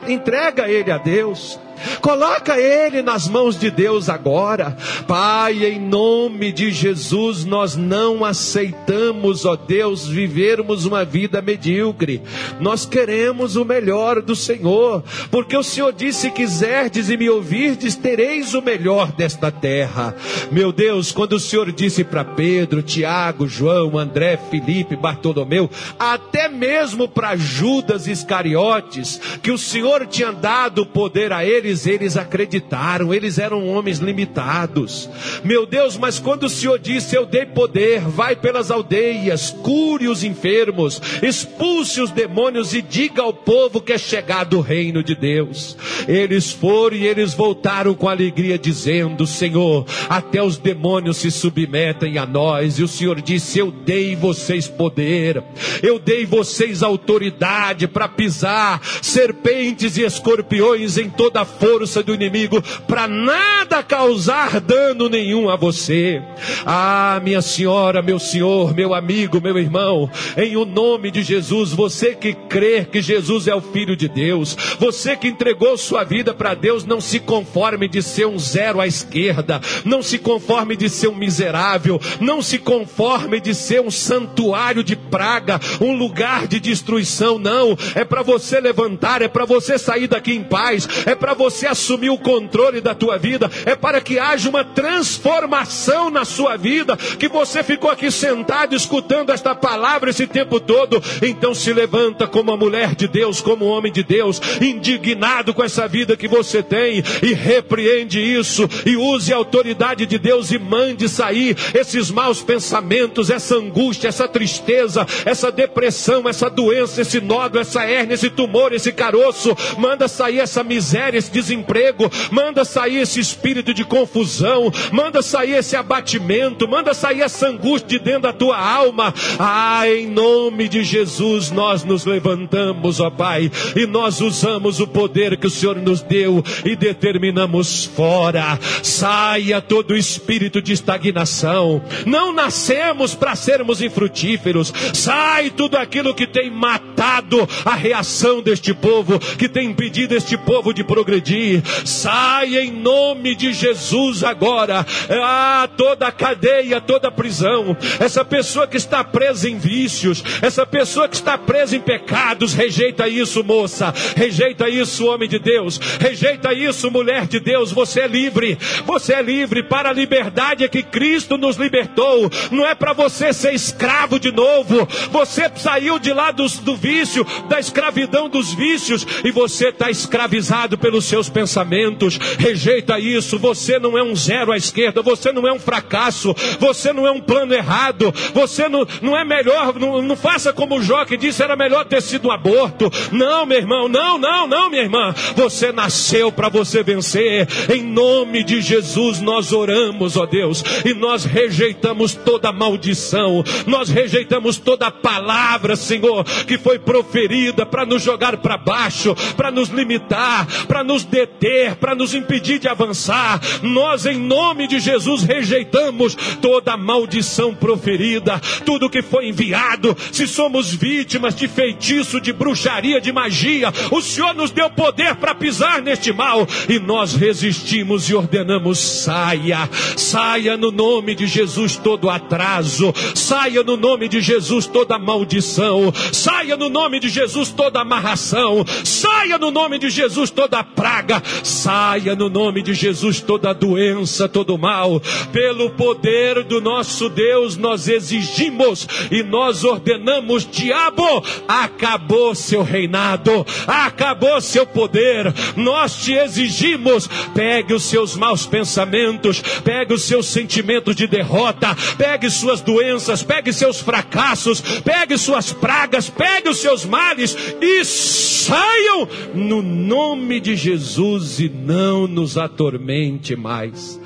Entrega ele a Deus. Coloca ele nas mãos de Deus agora. Pai, em nome de Jesus, nós não aceitamos, ó Deus, vivermos uma vida medíocre. Nós queremos o melhor do Senhor, porque o Senhor disse: se quiserdes e me ouvirdes, tereis o melhor desta terra. Meu Deus, quando o Senhor disse para Pedro, Tiago, João, André, Felipe, Bartolomeu, até mesmo para Judas Iscariotes, que o Senhor tinha dado poder a ele eles, eles acreditaram, eles eram homens limitados. Meu Deus, mas quando o Senhor disse: Eu dei poder, vai pelas aldeias, cure os enfermos, expulse os demônios e diga ao povo que é chegado o reino de Deus. Eles foram e eles voltaram com alegria, dizendo: Senhor, até os demônios se submetem a nós. E o Senhor disse: Eu dei vocês poder, eu dei vocês autoridade para pisar serpentes e escorpiões em toda a força do inimigo para nada causar dano nenhum a você. Ah, minha senhora, meu senhor, meu amigo, meu irmão, em o nome de Jesus, você que crê que Jesus é o Filho de Deus, você que entregou sua vida para Deus, não se conforme de ser um zero à esquerda, não se conforme de ser um miserável, não se conforme de ser um santuário de praga, um lugar de destruição, não. É para você levantar, é para você sair daqui em paz, é para você você assumir o controle da tua vida, é para que haja uma transformação na sua vida, que você ficou aqui sentado escutando esta palavra esse tempo todo, então se levanta como a mulher de Deus, como um homem de Deus, indignado com essa vida que você tem e repreende isso e use a autoridade de Deus e mande sair esses maus pensamentos, essa angústia, essa tristeza, essa depressão, essa doença, esse nódulo, essa hérnia, esse tumor, esse caroço, manda sair essa miséria, esse desemprego, manda sair esse espírito de confusão, manda sair esse abatimento, manda sair essa angústia de dentro da tua alma. Ah, em nome de Jesus nós nos levantamos, ó Pai, e nós usamos o poder que o Senhor nos deu e determinamos fora. Saia todo espírito de estagnação. Não nascemos para sermos infrutíferos. Sai tudo aquilo que tem matado a reação deste povo, que tem impedido este povo de progredir. Sai em nome de Jesus agora. Ah, toda cadeia, toda prisão. Essa pessoa que está presa em vícios, essa pessoa que está presa em pecados, rejeita isso, moça. Rejeita isso, homem de Deus. Rejeita isso, mulher de Deus. Você é livre. Você é livre para a liberdade é que Cristo nos libertou. Não é para você ser escravo de novo. Você saiu de lá do, do vício, da escravidão dos vícios, e você está escravizado pelos seus pensamentos. Rejeita isso. Você não é um zero à esquerda. Você não é um fracasso. Você não é um plano errado. Você não, não é melhor. Não, não faça como o Jó que disse: era melhor ter sido um aborto. Não, meu irmão. Não, não, não, minha irmã. Você nasceu para você vencer. Em nome de Jesus nós oramos, ó Deus, e nós rejeitamos toda maldição. Nós rejeitamos toda palavra, Senhor, que foi proferida para nos jogar para baixo, para nos limitar, para nos deter, para nos impedir de avançar. Nós, em nome de Jesus, rejeitamos toda maldição proferida, tudo que foi enviado. Se somos vítimas de feitiço, de bruxaria, de magia, o Senhor nos deu poder para pisar neste mal e nós resistimos e ordenamos: saia, saia no nome de Jesus todo atraso, saia no nome de Jesus toda maldição, saia no nome de Jesus toda amarração, saia no nome de Jesus toda praga, saia no nome de Jesus toda doença, todo mal, pelo poder do nosso Deus nós exigimos e nós ordenamos: diabo, acabou seu reinado, acabou seu poder, nós te exigimos, pegue os seus maus pensamentos, pegue os seus sentimentos de derrota, pegue suas doenças, pegue seus fracassos, pegue suas pragas, pegue os seus males e saiam no nome de Jesus e não nos atormente mais.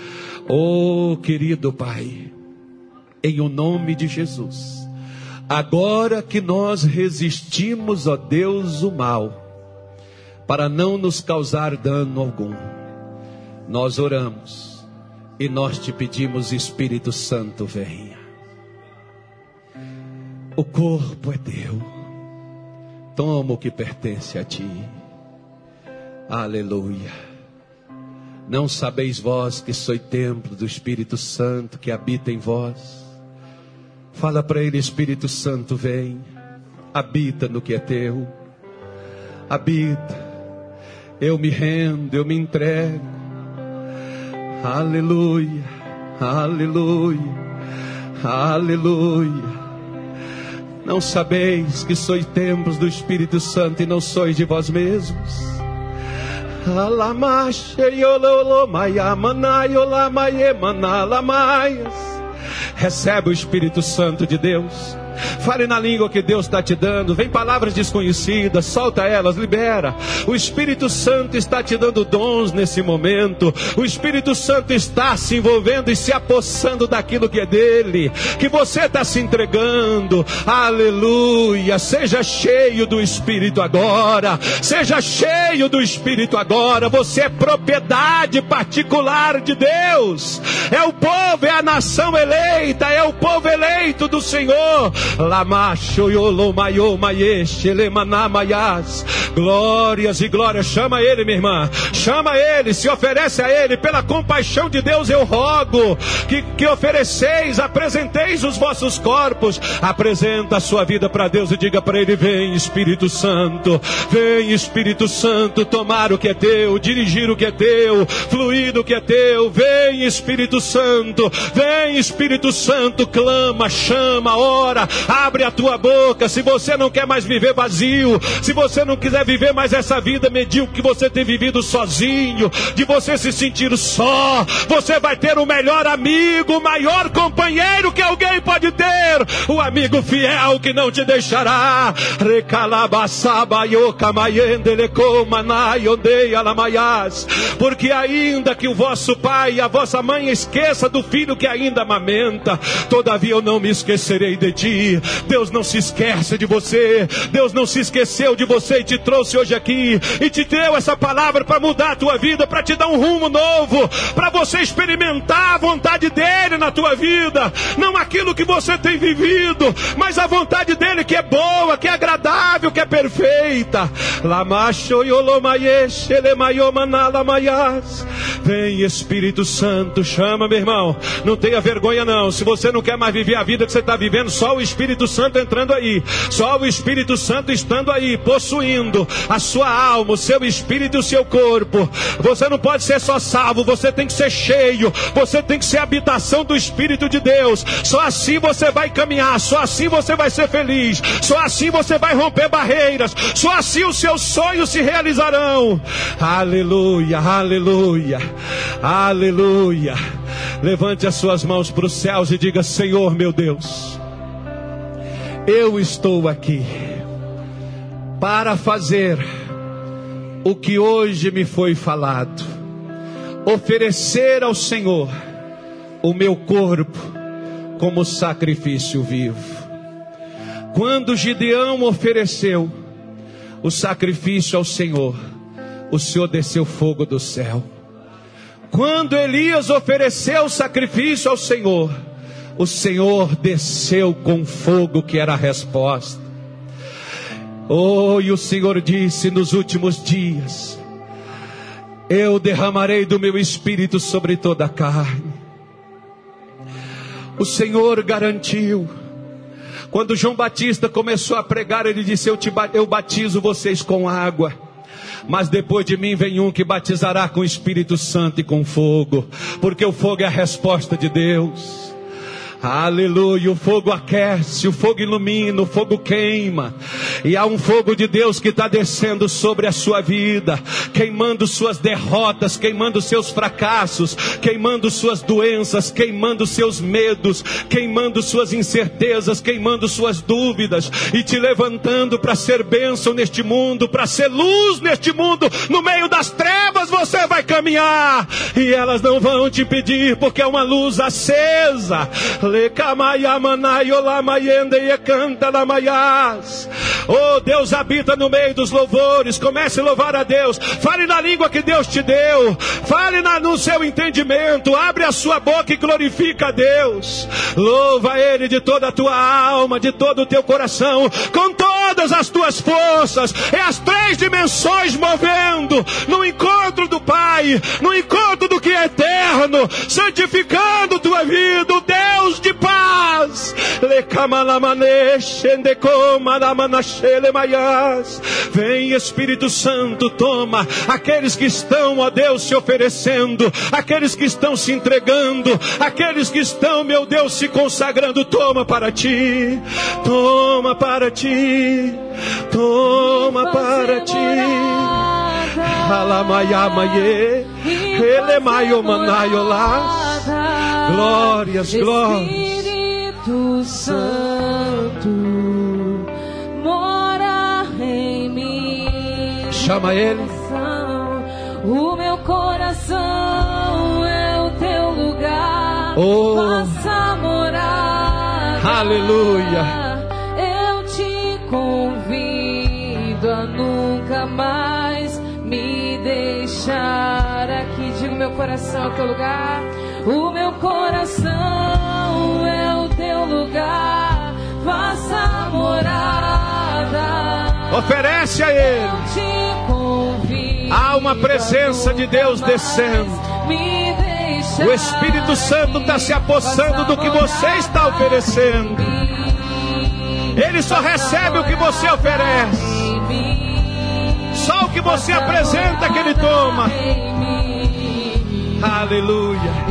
Oh, querido Pai, em o nome de Jesus, agora que nós resistimos, ó Deus, o mal, para não nos causar dano algum, nós oramos e nós te pedimos, Espírito Santo, venha. O corpo é teu, toma o que pertence a ti. Aleluia. Não sabeis vós que sois templo do Espírito Santo que habita em vós? Fala para ele, Espírito Santo, vem, habita no que é teu, habita. Eu me rendo, eu me entrego. Aleluia, aleluia, aleluia. Não sabeis que sois templos do Espírito Santo e não sois de vós mesmos? Recebe o Espírito Santo de Deus. Fale na língua que Deus está te dando. Vem palavras desconhecidas, solta elas, libera. O Espírito Santo está te dando dons nesse momento. O Espírito Santo está se envolvendo e se apossando daquilo que é dele. Que você está se entregando. Aleluia. Seja cheio do Espírito agora. Seja cheio do Espírito agora. Você é propriedade particular de Deus. É o povo, é a nação eleita, é o povo eleito do Senhor Lamacho Yolomayo Mayesh Lemanamayas. Glórias e glórias. Chama ele, minha irmã. Chama ele, se oferece a ele. Pela compaixão de Deus eu rogo que, que ofereceis, apresenteis os vossos corpos. Apresenta a sua vida para Deus e diga para ele: Vem, Espírito Santo. Vem, Espírito Santo, tomar o que é teu, dirigir o que é teu, fluir do que é teu. Vem, Espírito Santo. Vem, Espírito Santo. Clama, chama, ora. Abre a tua boca. Se você não quer mais viver vazio, se você não quiser viver mais essa vida medíocre que você tem vivido sozinho, de você se sentir só, você vai ter o melhor amigo, o maior companheiro que alguém pode ter, o amigo fiel que não te deixará. Porque ainda que o vosso pai e a vossa mãe esqueça do filho que ainda amamenta, todavia eu não me esquecerei de ti. Deus não se esquece de você. Deus não se esqueceu de você e te trouxe hoje aqui e te deu essa palavra para mudar a tua vida, para te dar um rumo novo, para você experimentar a vontade dele na tua vida, não aquilo que você tem vivido, mas a vontade dele que é boa, que é agradável, que é perfeita. Vem Espírito Santo, chama meu irmão. Não tenha vergonha não. Se você não quer mais viver a vida que você está vivendo, só o Espírito Santo entrando aí, só o Espírito Santo estando aí, possuindo a sua alma, o seu espírito e o seu corpo. Você não pode ser só salvo, você tem que ser cheio, você tem que ser habitação do Espírito de Deus. Só assim você vai caminhar, só assim você vai ser feliz, só assim você vai romper barreiras, só assim os seus sonhos se realizarão. Aleluia, aleluia, aleluia. Levante as suas mãos para os céus e diga: Senhor meu Deus, eu estou aqui para fazer o que hoje me foi falado, oferecer ao Senhor o meu corpo como sacrifício vivo. Quando Gideão ofereceu o sacrifício ao Senhor, o Senhor desceu fogo do céu. Quando Elias ofereceu o sacrifício ao Senhor, o Senhor desceu com fogo, que era a resposta. Oh, e o Senhor disse nos últimos dias: Eu derramarei do meu espírito sobre toda a carne. O Senhor garantiu. Quando João Batista começou a pregar, ele disse: Eu, te, eu batizo vocês com água. Mas depois de mim vem um que batizará com o Espírito Santo e com fogo, porque o fogo é a resposta de Deus. Aleluia. O fogo aquece, o fogo ilumina, o fogo queima. E há um fogo de Deus que está descendo sobre a sua vida, queimando suas derrotas, queimando seus fracassos, queimando suas doenças, queimando seus medos, queimando suas incertezas, queimando suas dúvidas e te levantando para ser bênção neste mundo, para ser luz neste mundo. No meio das trevas você vai caminhar e elas não vão te impedir, porque é uma luz acesa Oh, Deus habita no meio dos louvores. Comece a louvar a Deus. Fale na língua que Deus te deu. Fale na, no seu entendimento. Abre a sua boca e glorifica a Deus. Louva Ele de toda a tua alma, de todo o teu coração, com todas as tuas forças. É as três dimensões movendo no encontro do Pai, no encontro do que é eterno, santificando tua vida. O Deus de paz. Vem Espírito Santo, toma aqueles que estão, ó Deus, se oferecendo, aqueles que estão se entregando, aqueles que estão, meu Deus, se consagrando, toma para ti, toma para ti, toma para ti. Alamayamaye, Elemayomanayolas. Glórias, glórias. Espírito Santo mora em mim. Chama ele. O meu coração é o teu lugar. Oh. Faça morar. Aleluia. Eu te convido a nunca mais me deixar aqui. Diga meu coração é o teu lugar. O meu coração é o teu lugar. Faça morada. Oferece a Ele. Há uma presença de Deus descendo. O Espírito Santo está se apossando do que você está oferecendo. Ele só recebe o que você oferece. Só o que você apresenta que ele toma. Aleluia.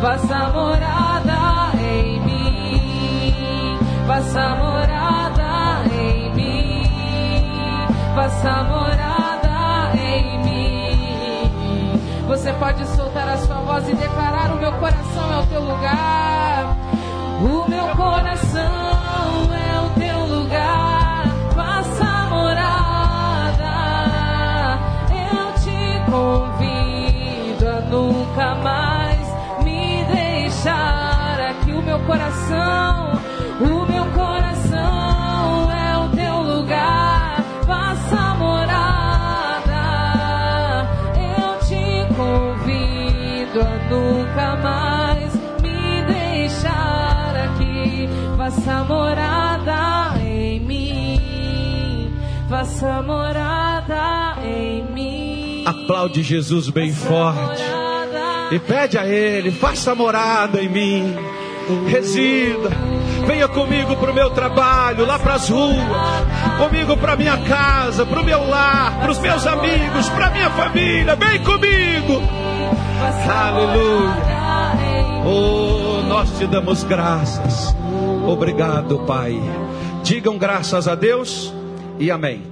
Faça morada em mim. Faça morada em mim. Faça morada em mim. Você pode soltar a sua voz e declarar: O meu coração é o teu lugar. O meu coração é o teu lugar. Faça morada. Eu te convido a nunca mais coração, o meu coração é o teu lugar. Faça morada. Eu te convido a nunca mais me deixar aqui. Faça morada em mim. Faça morada em mim. Aplaude Jesus bem forte. Morada E pede a Ele, faça morada em mim. Resida. Venha comigo para o meu trabalho, lá para as ruas. Comigo para minha casa, para o meu lar, para os meus amigos, para minha família. Vem comigo. Aleluia. Oh, nós te damos graças. Obrigado, Pai. Digam graças a Deus e amém.